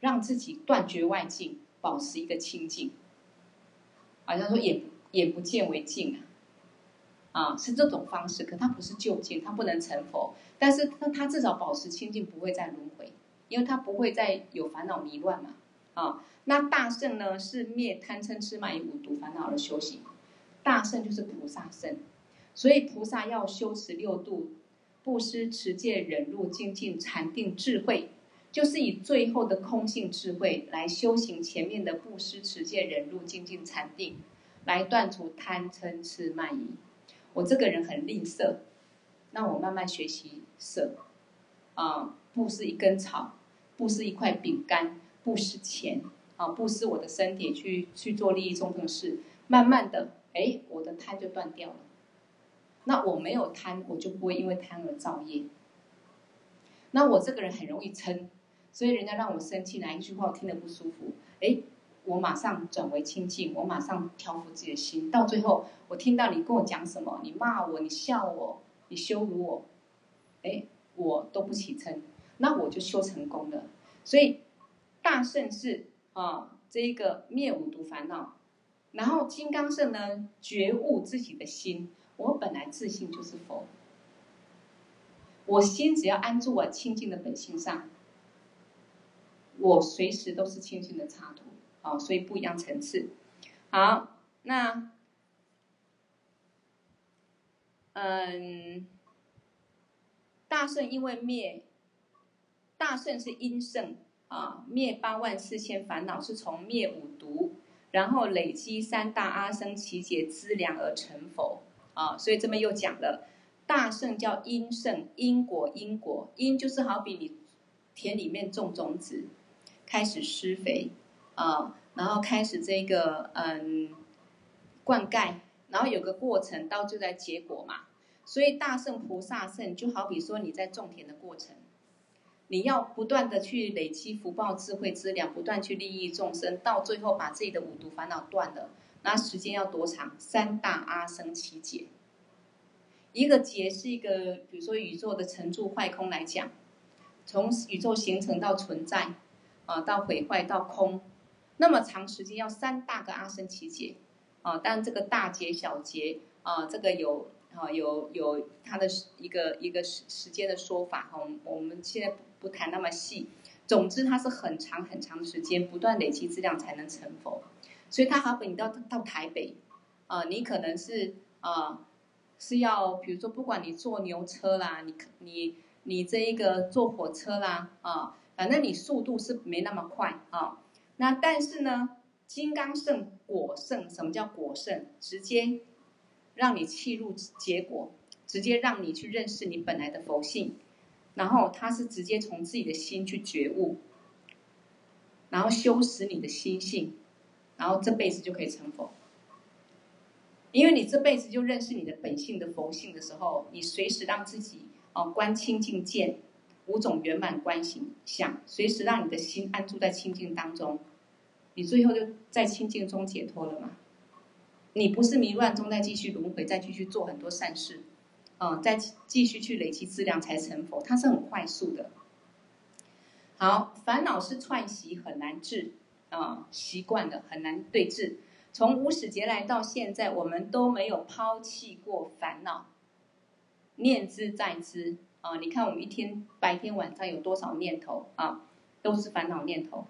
让自己断绝外境，保持一个清净。好像说眼眼不见为净啊，啊是这种方式，可他不是究竟，他不能成佛，但是他他至少保持清净，不会再轮回，因为他不会再有烦恼迷乱嘛，啊。那大圣呢，是灭贪嗔痴慢疑五毒烦恼而修行，大圣就是菩萨圣，所以菩萨要修持六度，布施、持戒、忍辱、精进、禅定、智慧，就是以最后的空性智慧来修行前面的布施、持戒、忍辱、精进、禅定，来断除贪嗔痴慢疑。我这个人很吝啬，那我慢慢学习舍，啊，布施一根草，布施一块饼干，布施钱。啊，布施我的身体去去做利益众生事，慢慢的，哎，我的贪就断掉了。那我没有贪，我就不会因为贪而造业。那我这个人很容易嗔，所以人家让我生气，哪一句话我听得不舒服，哎，我马上转为清净，我马上调伏自己的心，到最后我听到你跟我讲什么，你骂我，你笑我，你羞辱我，哎，我都不起嗔，那我就修成功了。所以大圣是啊，这一个灭五毒烦恼，然后金刚圣呢，觉悟自己的心，我本来自信就是佛。我心只要安住我清净的本性上，我随时都是清净的插图，哦，所以不一样层次。好，那，嗯，大圣因为灭，大圣是因圣啊，灭八万四千烦恼是从灭五毒，然后累积三大阿僧只劫资粮而成佛啊，所以这边又讲了。大圣叫因圣，因果因果，因就是好比你田里面种种子，开始施肥啊，然后开始这个嗯灌溉，然后有个过程，到就在结果嘛。所以大圣菩萨圣就好比说你在种田的过程，你要不断的去累积福报、智慧、资粮，不断去利益众生，到最后把自己的五毒烦恼断了，那时间要多长？三大阿僧祇劫。一个劫是一个，比如说宇宙的成住坏空来讲，从宇宙形成到存在，啊，到毁坏到空，那么长时间要三大个阿僧只劫，啊，但这个大劫小劫，啊，这个有啊有有它的一个一个时时间的说法，哈，我们现在不不谈那么细，总之它是很长很长的时间，不断累积质量才能成佛，所以它好比你到到台北，啊，你可能是啊。是要，比如说，不管你坐牛车啦，你你你这一个坐火车啦，啊，反正你速度是没那么快啊。那但是呢，金刚圣果圣，什么叫果圣？直接让你契入结果，直接让你去认识你本来的佛性，然后他是直接从自己的心去觉悟，然后修实你的心性，然后这辈子就可以成佛。因为你这辈子就认识你的本性的佛性的时候，你随时让自己哦观清净见五种圆满观行相，随时让你的心安住在清净当中，你最后就在清净中解脱了嘛？你不是迷乱中再继续轮回，再继续做很多善事，嗯，再继续去累积资粮才成佛，它是很快速的。好，烦恼是串习，很难治啊，习惯的很难对治。从无始劫来到现在，我们都没有抛弃过烦恼，念之在之啊！你看我们一天白天晚上有多少念头啊？都是烦恼念头。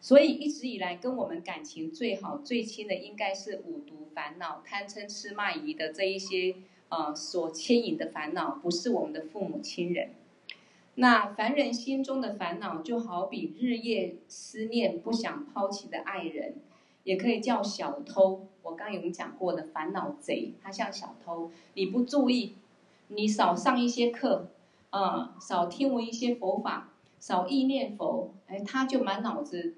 所以一直以来跟我们感情最好最亲的，应该是五毒烦恼、贪嗔痴慢疑的这一些呃所牵引的烦恼，不是我们的父母亲人。那凡人心中的烦恼，就好比日夜思念、不想抛弃的爱人。也可以叫小偷，我刚有讲过的烦恼贼，他像小偷，你不注意，你少上一些课，啊、少听闻一些佛法，少意念佛，哎，他就满脑子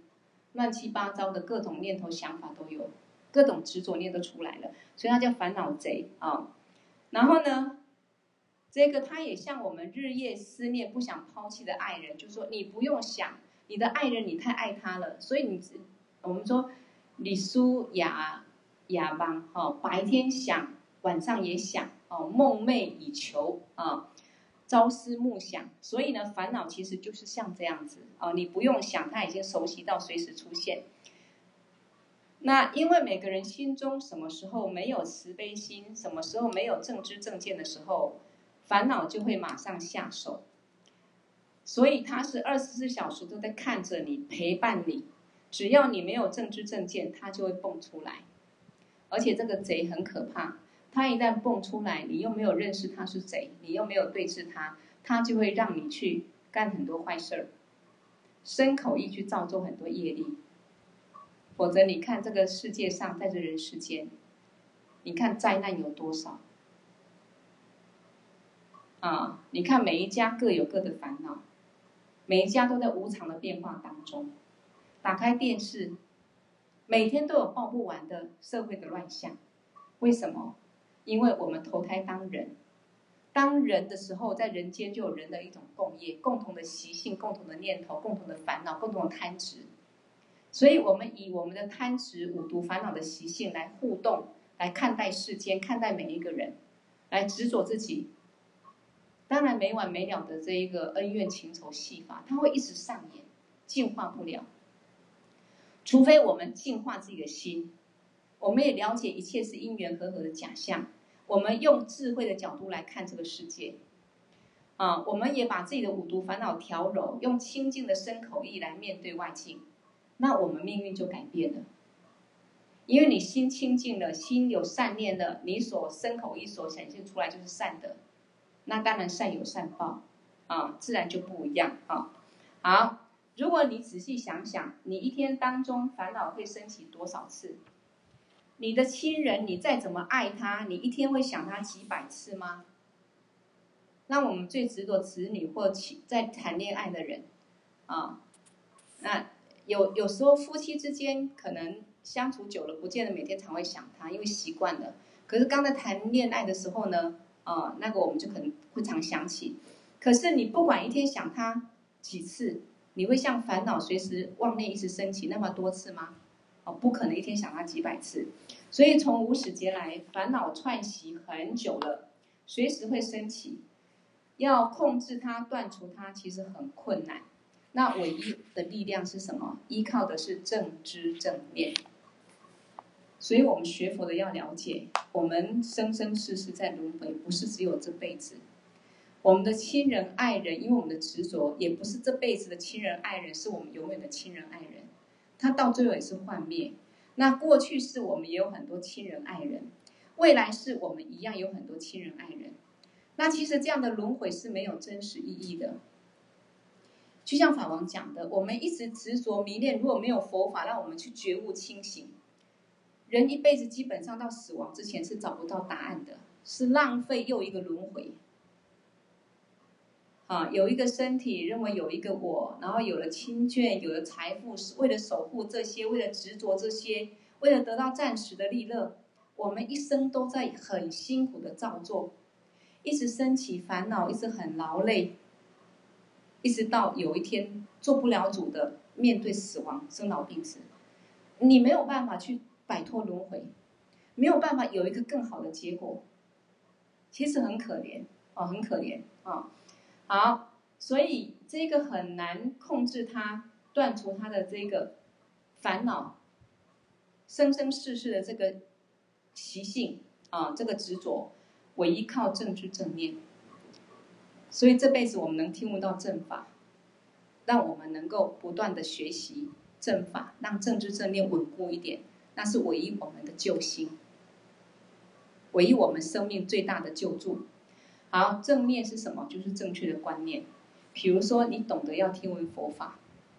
乱七八糟的各种念头想法都有，各种执着念都出来了，所以他叫烦恼贼啊、然后呢，这个他也像我们日夜思念不想抛弃的爱人，就说你不用想你的爱人，你太爱他了，所以你我们说。你书哑哑巴哦，白天想，晚上也想哦，梦寐以求啊，朝思暮想。所以呢，烦恼其实就是像这样子啊，你不用想，它已经熟悉到随时出现。那因为每个人心中什么时候没有慈悲心，什么时候没有正知正见的时候，烦恼就会马上下手。所以它是二十四小时都在看着你，陪伴你。只要你没有正知正见，他就会蹦出来，而且这个贼很可怕。他一旦蹦出来，你又没有认识他是贼，你又没有对治他，他就会让你去干很多坏事儿，身口意去造作很多业力。否则，你看这个世界上，在这人世间，你看灾难有多少？啊，你看每一家各有各的烦恼，每一家都在无常的变化当中。打开电视，每天都有报不完的社会的乱象。为什么？因为我们投胎当人，当人的时候，在人间就有人的一种共业，共同的习性、共同的念头、共同的烦恼、共同的贪执。所以，我们以我们的贪执、五毒、烦恼的习性来互动，来看待世间，看待每一个人，来执着自己。当然，没完没了的这一个恩怨情仇戏法，它会一直上演，净化不了。除非我们净化自己的心，我们也了解一切是因缘和合的假象。我们用智慧的角度来看这个世界，啊，我们也把自己的五毒烦恼调柔，用清净的身口意来面对外境。那我们命运就改变了，因为你心清净了，心有善念了，你所身口意所显现出来就是善的，那当然善有善报，啊，自然就不一样啊。好，如果你仔细想想，你一天当中烦恼会升起多少次？你的亲人，你再怎么爱他，你一天会想他几百次吗？那我们最执着子女或在谈恋爱的人，啊，那。有有时候夫妻之间可能相处久了，不见得每天常会想他，因为习惯了。可是刚在谈恋爱的时候呢，啊，那个我们就可能会常想起。可是你不管一天想他几次，你会像烦恼随时妄念一直升起那么多次吗？哦，不可能一天想他几百次。所以从无始劫来，烦恼串习很久了，随时会升起，要控制它、断除它，其实很困难。那唯一的力量是什么？依靠的是正知正念。所以我们学佛的要了解，我们生生世世在轮回，不是只有这辈子。我们的亲人爱人，因为我们的执着，也不是这辈子的亲人爱人，是我们永远的亲人爱人。他到最后也是幻灭。那过去是我们也有很多亲人爱人，未来是我们一样有很多亲人爱人。那其实这样的轮回是没有真实意义的。就像法王讲的，我们一直执着迷恋，如果没有佛法让我们去觉悟清醒，人一辈子基本上到死亡之前是找不到答案的，是浪费又一个轮回。啊，有一个身体，认为有一个我，然后有了亲眷，有了财富，是为了守护这些，为了执着这些，为了得到暂时的利乐，我们一生都在很辛苦的造作，一直升起烦恼，一直很劳累。一直到有一天做不了主的面对死亡、生老病死，你没有办法去摆脱轮回，没有办法有一个更好的结果，其实很可怜啊，很可怜啊、好，所以这个很难控制他，断除他的这个烦恼，生生世世的这个习性啊，这个执着，唯一靠正知正念。所以这辈子我们能听闻到正法，让我们能够不断的学习正法，让正知正念稳固一点，那是唯一我们的救星，唯一我们生命最大的救助。好，正念是什么？就是正确的观念。比如说，你懂得要听闻佛法，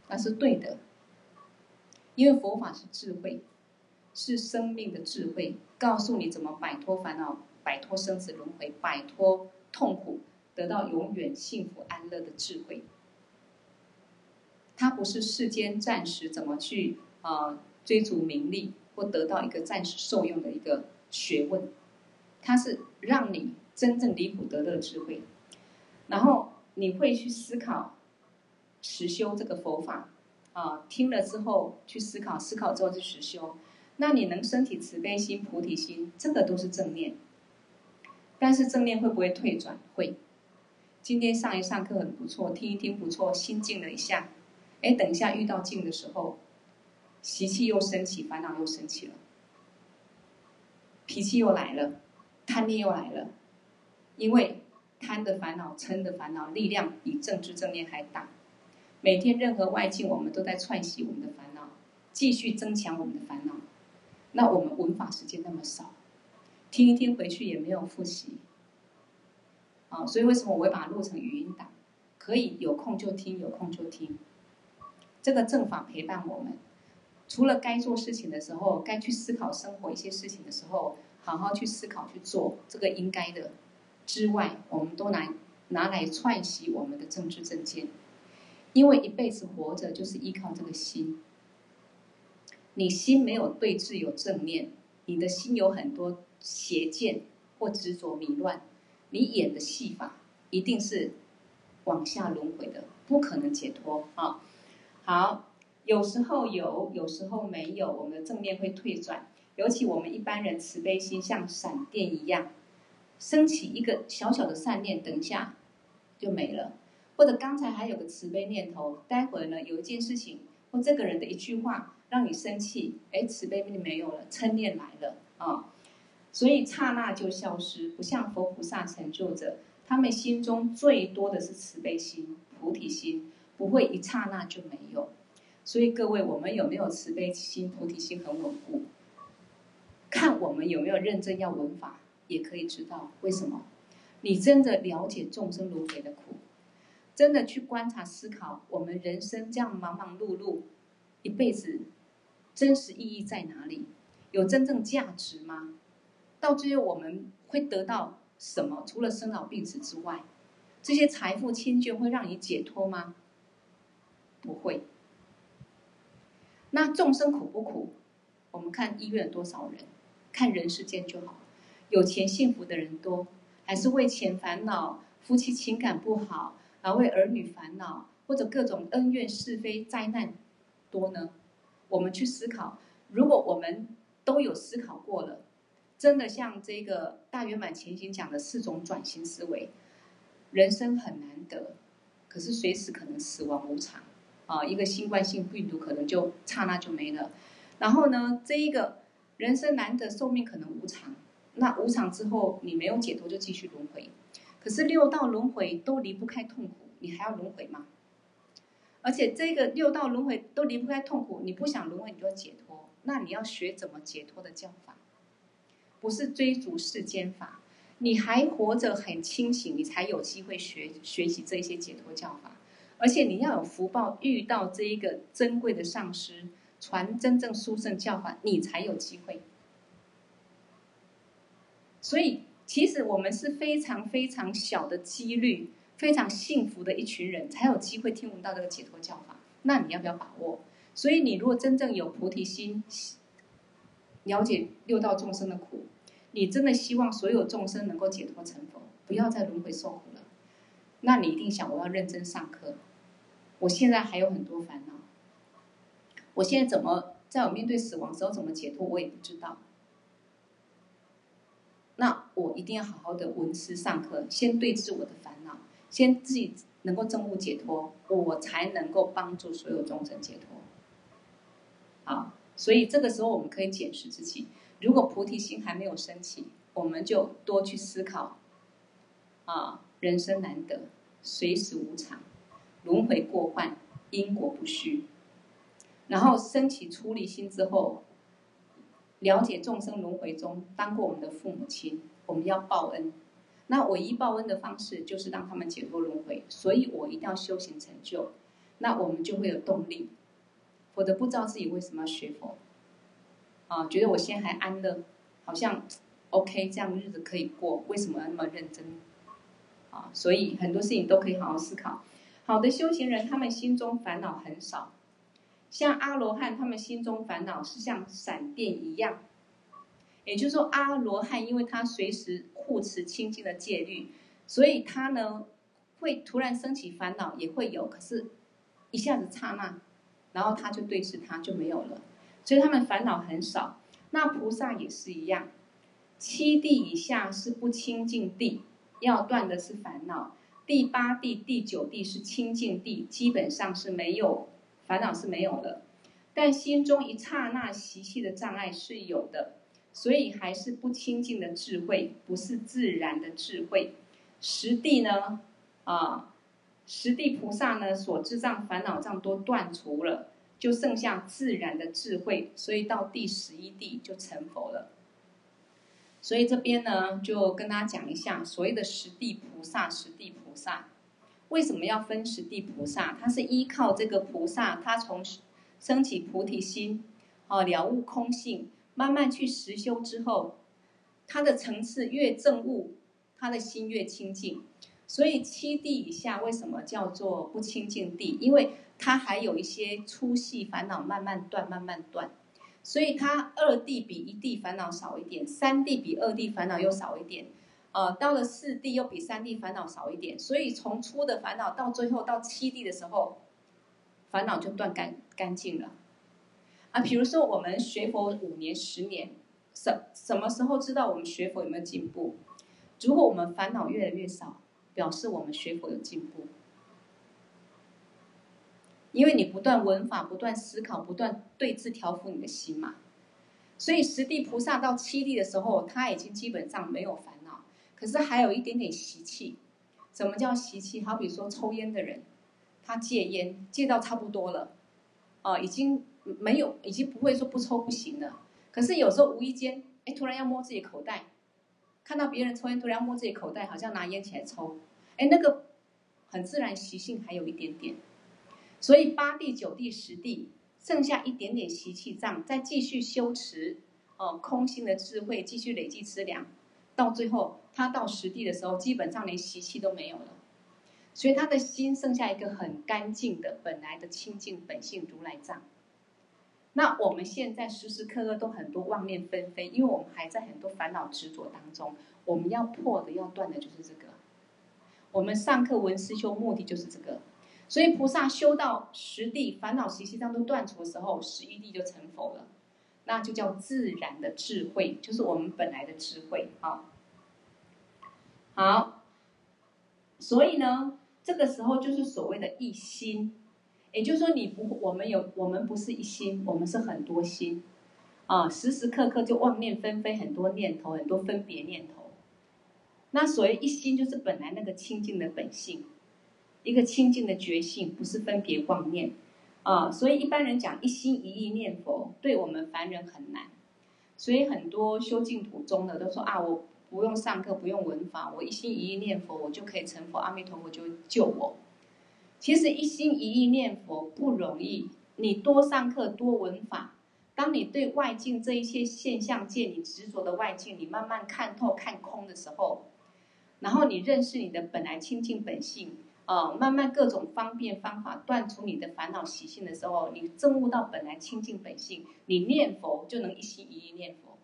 那是对的，因为佛法是智慧，是生命的智慧，告诉你怎么摆脱烦恼，摆脱生死轮回，摆脱痛苦。得到永远幸福安乐的智慧，它不是世间暂时怎么去啊、呃、追逐名利或得到一个暂时受用的一个学问，它是让你真正离苦得乐智慧，然后你会去思考实修这个佛法啊、听了之后去思考，思考之后去实修，那你能升起慈悲心、菩提心，这个都是正念。但是正念会不会退转？会。今天上一上课很不错，听一听不错，心静了一下。哎，等一下遇到静的时候，习气又升起，烦恼又升起了，脾气又来了，贪念又来了。因为贪的烦恼、嗔的烦恼力量比正知正念还大。每天任何外境，我们都在串习我们的烦恼，继续增强我们的烦恼。那我们闻法时间那么少，听一听回去也没有复习。啊，所以为什么我会把它录成语音档？可以有空就听，有空就听。这个正法陪伴我们，除了该做事情的时候，该去思考生活一些事情的时候，好好去思考去做这个应该的之外，我们都拿拿来串习我们的正知正见。因为一辈子活着就是依靠这个心。你心没有对治有正念，你的心有很多邪见或执着迷乱。你演的戏法一定是往下轮回的，不可能解脱啊。好，有时候有，有时候没有，我们的正面会退转。尤其我们一般人慈悲心像闪电一样，升起一个小小的善念，等一下就没了。或者刚才还有个慈悲念头，待会儿呢有一件事情或这个人的一句话让你生气，哎，慈悲念没有了，嗔念来了啊，所以刹那就消失。不像佛菩萨成就者，他们心中最多的是慈悲心、菩提心，不会一刹那就没有。所以各位，我们有没有慈悲心、菩提心很稳固？看我们有没有认真要闻法，也可以知道为什么。你真的了解众生轮回的苦。真的去观察思考，我们人生这样忙忙碌碌，一辈子真实意义在哪里？有真正价值吗？到最后我们会得到什么？除了生老病死之外，这些财富亲眷会让你解脱吗？不会。那众生苦不苦？我们看医院多少人，看人世间就好。有钱幸福的人多，还是为钱烦恼？夫妻情感不好？而为儿女烦恼，或者各种恩怨是非灾难多呢？我们去思考，如果我们都有思考过了，真的像这个大圆满前行讲的四种转型思维，人生很难得，可是随时可能死亡无常啊！一个新冠性病毒可能就刹那就没了。然后呢，这一个人生难得，寿命可能无常，那无常之后你没有解脱，就继续轮回。可是六道轮回都离不开痛苦，你还要轮回吗？而且这个六道轮回都离不开痛苦，你不想轮回，你就要解脱。那你要学怎么解脱的教法，不是追逐世间法。你还活着很清醒，你才有机会学学习这些解脱教法。而且你要有福报，遇到这一个珍贵的上师，传真正殊胜教法，你才有机会。所以。其实我们是非常非常小的几率，非常幸福的一群人，才有机会听闻到这个解脱教法。那你要不要把握？所以你如果真正有菩提心，了解六道众生的苦，你真的希望所有众生能够解脱成佛，不要再轮回受苦了。那你一定想，我要认真上课。我现在还有很多烦恼，我现在怎么在我面对死亡时候怎么解脱，我也不知道。我一定要好好的闻思上课，先对治我的烦恼，先自己能够证悟解脱，我才能够帮助所有众生解脱。好，所以这个时候我们可以检视自己，如果菩提心还没有升起，我们就多去思考。啊，人生难得，随时无常，轮回过患，因果不虚。然后升起出离心之后。了解众生轮回中当过我们的父母亲，我们要报恩。那唯一报恩的方式就是让他们解脱轮回，所以我一定要修行成就，那我们就会有动力。否则不知道自己为什么要学佛，啊，觉得我现在还安乐，好像 OK，这样日子可以过，为什么要那么认真？啊，所以很多事情都可以好好思考。好的修行人，他们心中烦恼很少。像阿罗汉，他们心中烦恼是像闪电一样，也就是说，阿罗汉因为他随时护持清净的戒律，所以他呢会突然升起烦恼，也会有，可是一下子刹那，然后他就对视他就没有了，所以他们烦恼很少。那菩萨也是一样，七地以下是不清净地，要断的是烦恼；第八地、第九地是清净地，基本上是没有。烦恼是没有的，但心中一刹那习气的障碍是有的，所以还是不清净的智慧，不是自然的智慧。十地呢，啊，十地菩萨呢所知障烦恼障都断除了，就剩下自然的智慧，所以到第十一地就成佛了。所以这边呢，就跟大家讲一下所谓的十地菩萨，十地菩萨。为什么要分十地菩萨？他是依靠这个菩萨，他从升起菩提心，啊，了悟空性，慢慢去实修之后，他的层次越正悟，他的心越清净。所以七地以下为什么叫做不清净地？因为他还有一些粗细烦恼慢慢断，慢慢断。所以他二地比一地烦恼少一点，三地比二地烦恼又少一点。呃，到了四地又比三地烦恼少一点，所以从初的烦恼到最后到七地的时候，烦恼就断干干净了。啊，比如说我们学佛五年、十年，什什么时候知道我们学佛有没有进步？如果我们烦恼越来越少，表示我们学佛有进步。因为你不断闻法，不断思考，不断对治调伏你的心嘛。所以十地菩萨到七地的时候，他已经基本上没有烦恼，可是还有一点点习气。什么叫习气？好比说抽烟的人，他戒烟戒到差不多了，啊，已经没有，已经不会说不抽不行了。可是有时候无意间，哎，突然要摸自己口袋，看到别人抽烟，突然要摸自己口袋，好像拿烟起来抽，哎，那个很自然习性还有一点点。所以八地、九地、十地。剩下一点点习气障，再继续修持，哦，空心的智慧，继续累积资粮，到最后他到十地的时候，基本上连习气都没有了，所以他的心剩下一个很干净的本来的清净本性如来藏。那我们现在时时刻刻都很多妄念纷飞，因为我们还在很多烦恼执着当中，我们要破的要断的就是这个。我们上课闻思修目的就是这个。所以菩萨修到十地烦恼习气当中断除的时候，十一地就成佛了，那就叫自然的智慧，就是我们本来的智慧啊。好，所以呢，这个时候就是所谓的一心，也就是说你不，我们有，我们不是一心，我们是很多心啊，时时刻刻就妄念纷飞，很多念头，很多分别念头。那所谓一心，就是本来那个清净的本性。一个清净的觉性，不是分别妄念，啊，所以一般人讲一心一意念佛，对我们凡人很难。所以很多修净土中的都说啊，我不用上课，不用闻法，我一心一意念佛，我就可以成佛，阿弥陀佛就救我。其实一心一意念佛不容易，你多上课，多闻法，当你对外境这一些现象界，你执着的外境，你慢慢看透、看空的时候，然后你认识你的本来清净本性。啊、哦，慢慢各种方便方法断除你的烦恼习性的时候，你证悟到本来清净本性，你念佛就能一心一意念佛。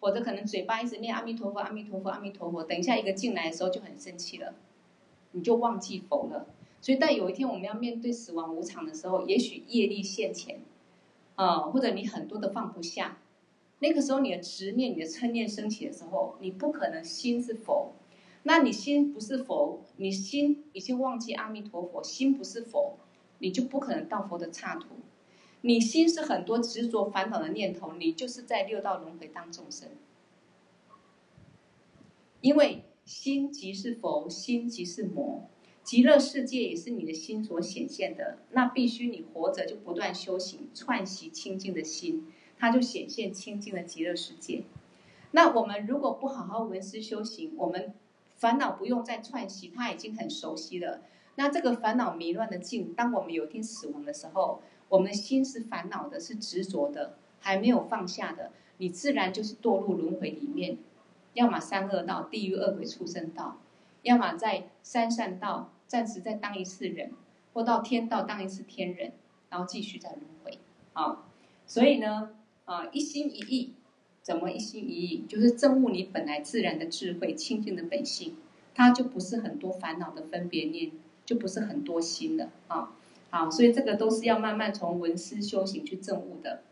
否则可能嘴巴一直念阿弥陀佛，阿弥陀佛，阿弥陀佛，等一下一个进来的时候就很生气了，你就忘记佛了。所以，但有一天我们要面对死亡无常的时候，也许业力现前，啊、或者你很多的放不下，那个时候你的执念、你的嗔念升起的时候，你不可能心是佛。那你心不是佛，你心已经忘记阿弥陀佛，心不是佛，你就不可能到佛的刹土。你心是很多执着烦恼的念头，你就是在六道轮回当众生。因为心即是佛，心即是魔，极乐世界也是你的心所显现的。那必须你活着就不断修行，串习清净的心，它就显现清净的极乐世界。那我们如果不好好闻思修行，我们。烦恼不用再串习，他已经很熟悉了。那这个烦恼迷乱的境，当我们有一天死亡的时候，我们的心是烦恼的，是执着的，还没有放下的，你自然就是堕入轮回里面，要么三恶道、地狱、恶鬼、畜生道，要么在三善道暂时再当一次人，或到天道当一次天人，然后继续再轮回。啊，所以呢，啊，一心一意。怎么一心一意？就是证悟你本来自然的智慧、清净的本性，它就不是很多烦恼的分别念，就不是很多心了啊！好，所以这个都是要慢慢从闻思修行去证悟的。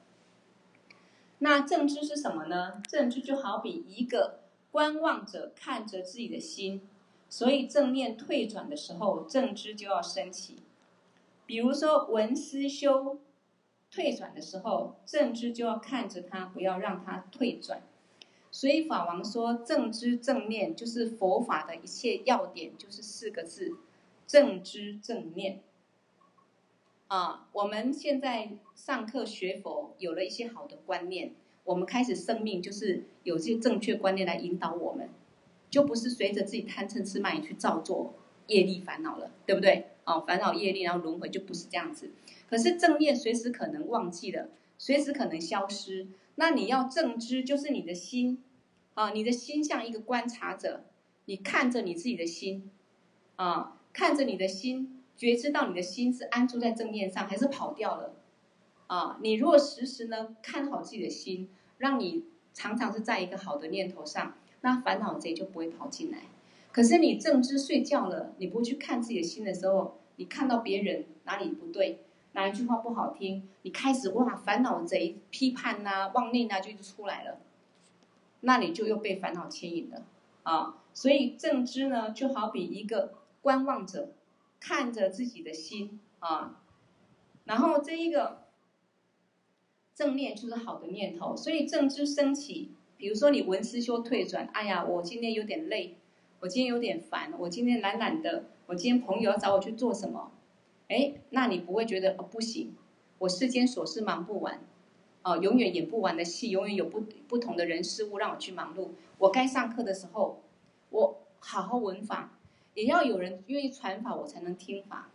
那正知是什么呢？正知就好比一个观望者看着自己的心，所以正念退转的时候，正知就要升起。比如说文思修。退转的时候，正知就要看着他，不要让他退转。所以法王说，正知正念就是佛法的一切要点，就是四个字：正知正念。啊，我们现在上课学佛，有了一些好的观念，我们开始生命就是有这些正确观念来引导我们，就不是随着自己贪嗔痴慢疑去造作业力烦恼了，对不对？啊，烦恼业力然后轮回就不是这样子。可是正念随时可能忘记了，随时可能消失。那你要正知，就是你的心，啊，你的心像一个观察者，你看着你自己的心，啊，看着你的心，觉知到你的心是安住在正念上，还是跑掉了？啊，你如果时时呢看好自己的心，让你常常是在一个好的念头上，那烦恼贼就不会跑进来。可是你正知睡觉了，你不去看自己的心的时候，你看到别人哪里不对，哪一句话不好听，你开始哇，烦恼贼批判呐、妄念呐，就就出来了。那你就又被烦恼牵引了啊！所以正知呢，就好比一个观望者，看着自己的心啊，然后这一个正念就是好的念头，所以正知升起。比如说你闻思修退转，哎呀，我今天有点累，我今天有点烦，我今天懒懒的，我今天朋友要找我去做什么？哎，那你不会觉得哦不行，我世间琐事忙不完。哦，永远演不完的戏，永远有不不同的人事物让我去忙碌。我该上课的时候，我好好闻法，也要有人愿意传法，我才能听法；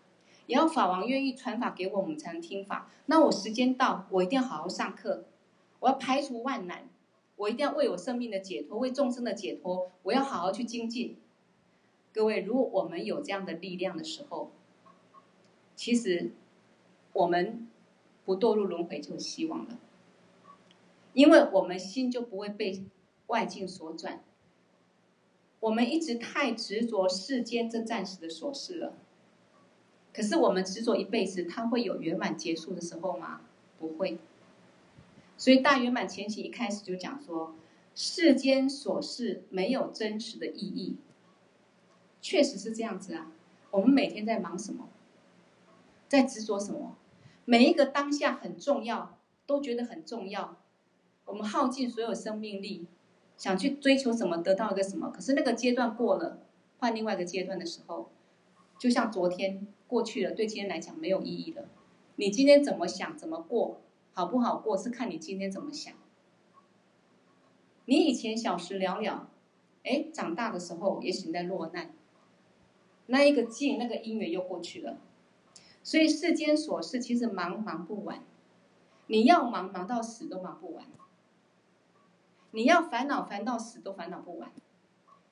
也要法王愿意传法给我，们才能听法。那我时间到，我一定要好好上课，我要排除万难，我一定要为我生命的解脱，为众生的解脱，我要好好去精进。各位，如果我们有这样的力量的时候，其实我们不堕入轮回就有希望了。因为我们心就不会被外境所转，我们一直太执着世间这暂时的琐事了。可是我们执着一辈子，它会有圆满结束的时候吗？不会。所以大圆满前期一开始就讲说，世间琐事没有真实的意义，确实是这样子啊。我们每天在忙什么？在执着什么？每一个当下很重要，都觉得很重要。我们耗尽所有生命力，想去追求什么，得到一个什么。可是那个阶段过了，换另外一个阶段的时候，就像昨天过去了，对今天来讲没有意义了。你今天怎么想，怎么过，好不好过，是看你今天怎么想。你以前小时了了，哎，长大的时候也许在落难，那一个境，那个因缘又过去了。所以世间琐事其实忙忙不完，你要忙忙到死都忙不完。你要烦恼烦到死都烦恼不完，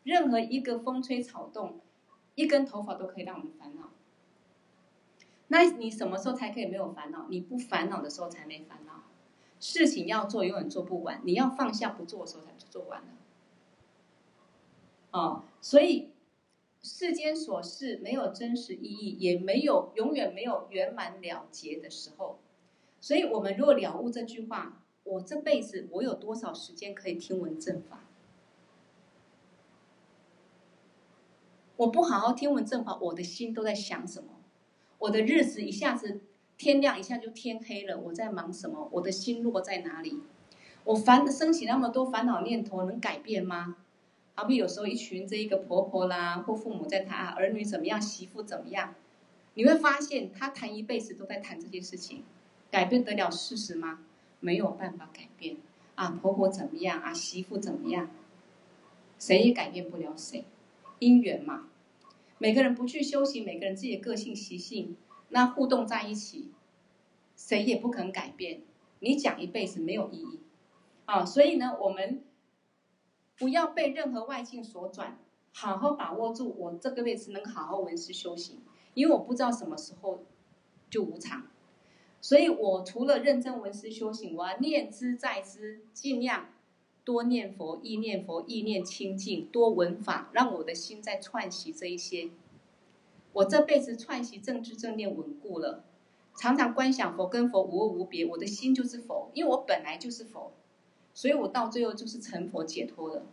任何一个风吹草动，一根头发都可以让我们烦恼。那你什么时候才可以没有烦恼？你不烦恼的时候才没烦恼。事情要做永远做不完，你要放下不做的时候才做完了。哦，所以世间琐事没有真实意义，也没有永远没有圆满了结的时候。所以我们如果了悟这句话。我这辈子我有多少时间可以听闻正法？我不好好听闻正法，我的心都在想什么？我的日子一下子天亮，一下就天黑了，我在忙什么？我的心落在哪里？我烦生起那么多烦恼念头，能改变吗？好比有时候一群这一个婆婆啦，或父母在谈儿女怎么样，媳妇怎么样，你会发现他谈一辈子都在谈这些事情，改变得了事实吗？没有办法改变啊，婆婆怎么样啊，媳妇怎么样，谁也改变不了谁，姻缘嘛。每个人不去修行，每个人自己的个性习性，那互动在一起，谁也不肯改变。你讲一辈子没有意义啊，所以呢，我们不要被任何外境所转，好好把握住我这个位置能好好闻思修行，因为我不知道什么时候就无常。所以我除了认真闻思修行，我要念之在之，尽量多念佛，意念佛，意念清净，多闻法，让我的心在串习这一些。我这辈子串习正知正念稳固了，常常观想佛跟佛无二无别，我的心就是佛，因为我本来就是佛，所以我到最后就是成佛解脱了。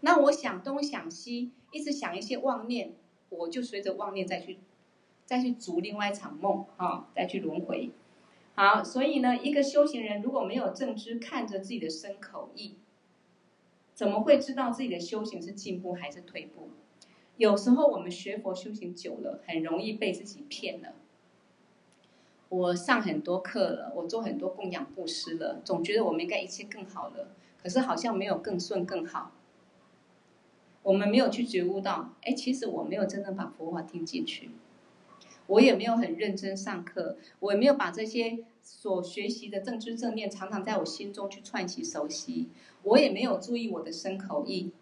那我想东想西，一直想一些妄念，我就随着妄念再去。再去逐另外一场梦啊，再去轮回。好，所以呢，一个修行人如果没有正知，看着自己的身口意，怎么会知道自己的修行是进步还是退步？有时候我们学佛修行久了，很容易被自己骗了。我上很多课了，我做很多供养布施了，总觉得我们应该一切更好了，可是好像没有更顺更好。我们没有去觉悟到，哎，其实我没有真正把佛法听进去。我也没有很认真上课，我也没有把这些所学习的正知正念常常在我心中去串习熟悉，我也没有注意我的身口意，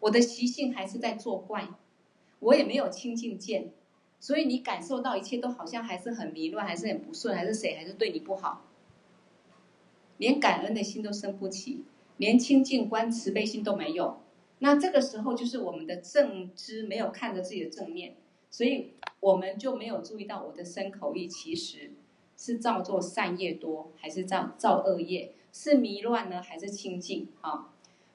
我的习性还是在作怪，我也没有清净见，所以你感受到一切都好像还是很迷乱，还是很不顺，还是谁还是对你不好，连感恩的心都生不起，连清净观慈悲心都没有，那这个时候就是我们的正知没有看着自己的正面，所以我们就没有注意到我的身口意其实是造作善业多，还是造造恶业，是迷乱呢，还是清净啊？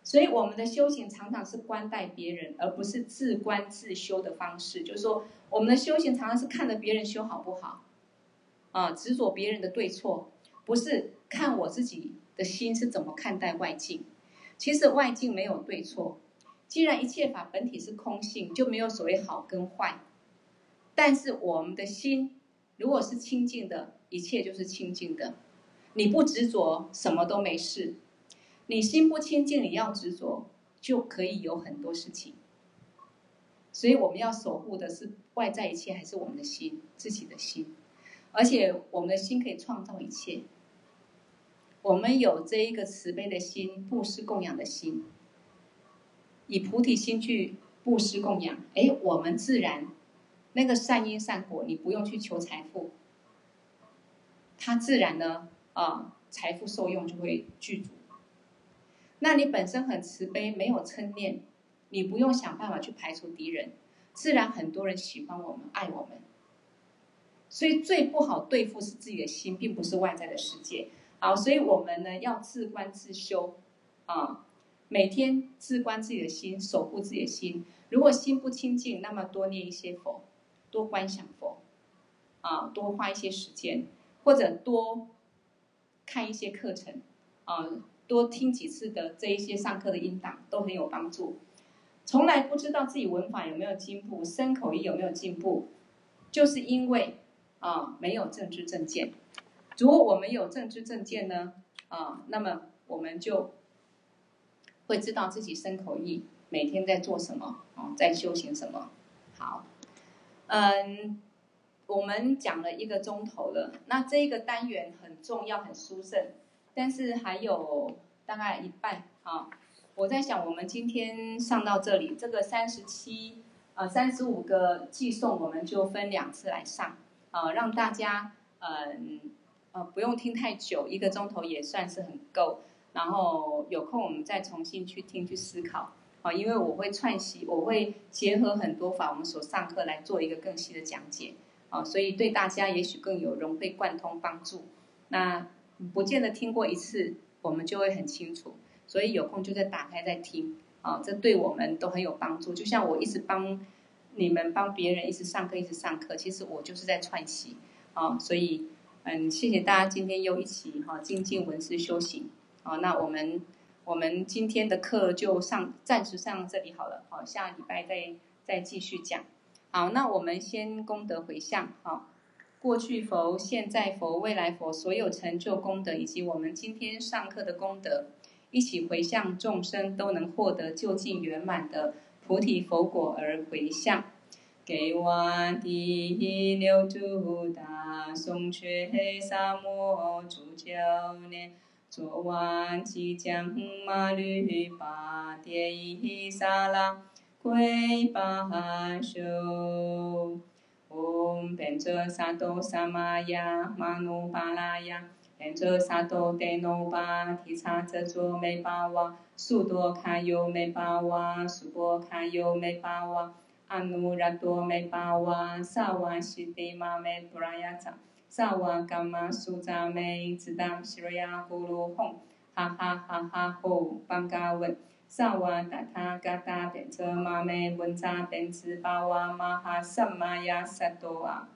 所以我们的修行常常是观待别人，而不是自观自修的方式。就是说，我们的修行常常是看着别人修好不好，啊，执着别人的对错，不是看我自己的心是怎么看待外境。其实外境没有对错，既然一切法本体是空性，就没有所谓好跟坏。但是我们的心如果是清净的，一切就是清净的。你不执着，什么都没事。你心不清净，你要执着，就可以有很多事情。所以我们要守护的是外在一切，还是我们的心，自己的心？而且我们的心可以创造一切。我们有这一个慈悲的心，布施供养的心，以菩提心去布施供养，哎，我们自然那个善因善果，你不用去求财富，它自然呢，啊，财富受用就会具足。那你本身很慈悲，没有嗔念，你不用想办法去排除敌人，自然很多人喜欢我们，爱我们。所以最不好对付是自己的心，并不是外在的世界。好，所以我们呢要自观自修，啊，每天自观自己的心，守护自己的心。如果心不清净，那么多念一些佛，多观想佛，啊，多花一些时间，或者多看一些课程，啊。多听几次的这一些上课的音档都很有帮助。从来不知道自己文法有没有进步，身口意有没有进步，就是因为啊没有正知正见。如果我们有正知正见呢，啊，那么我们就会知道自己身口意每天在做什么，啊，在修行什么。好，嗯，我们讲了一个钟头了，那这个单元很重要，很殊胜。但是还有大概一半啊，我在想，我们今天上到这里，这个三十七呃三十五个寄送，我们就分两次来上啊，让大家嗯，呃不用听太久，一个钟头也算是很够。然后有空我们再重新去听去思考啊，因为我会串习，我会结合很多法我们所上课来做一个更细的讲解啊，所以对大家也许更有融会贯通帮助。那。不见得听过一次，我们就会很清楚，所以有空就再打开再听啊，这对我们都很有帮助。就像我一直帮你们帮别人一直上课一直上课，其实我就是在串习啊，所以嗯，谢谢大家今天又一起哈精进闻思修行啊，那我们我们今天的课就上暂时上到这里好了，好，下礼拜再再继续讲。好，那我们先功德回向好。过去佛、现在佛、未来佛所有成就功德，以及我们今天上课的功德，一起回向众生都能获得究竟圆满的菩提佛果而回向。给我第六度大颂却萨摩诸教念，昨晚即将马律巴迭伊萨拉归巴修。嗡，变者萨多萨玛雅，玛努巴拉呀，变者萨多德努巴提叉遮卓美巴哇，苏多梅巴瓦萨瓦西迪马梅布拉雅加卡尤美巴哇，苏波卡尤美巴哇，阿努拉多美巴哇，萨瓦，伽玛苏扎美，只当西瑞亚咕噜吽，哈哈哈哈吼，班嘎文。萨瓦达他嘎达变者玛美文扎变智巴哇玛哈萨玛呀萨多啊，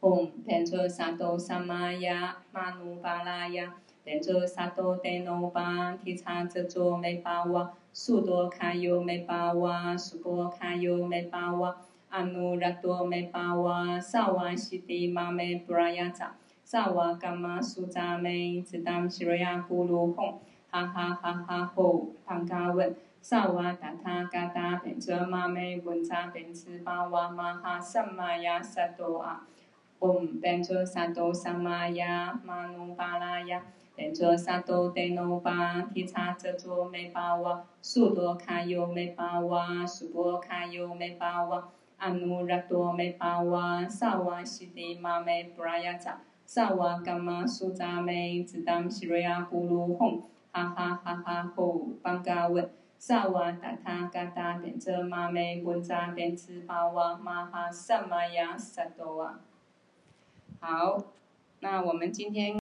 嗡变者萨埵萨玛呀玛努巴拉呀，变者萨埵德耨巴提叉遮卓美巴哇，苏多卡尤美巴哇，苏波卡尤美巴哇，阿努拉多美巴哇，萨瓦西帝玛美布拉雅扎，萨瓦伽玛苏扎美，只当西瑞亚咕噜吽。哈哈哈哈吼！唐嘎问：萨瓦达他嘎达变者玛美文扎变智巴哇玛哈萨玛呀萨多啊！嗡变者萨埵萨玛呀玛努巴拉呀，变者萨埵德耨巴提叉遮卓美巴哇，苏多卡尤美巴哇，苏波卡尤美巴哇，阿努拉多美巴哇，萨瓦西帝玛美布拉雅扎，萨瓦伽玛苏扎美，只当西瑞亚咕噜吽。哈哈哈哈吼，邦嘎问，萨瓦达他嘎达变则玛美温扎变兹巴瓦玛哈萨玛亚萨多瓦。好，那我们今天。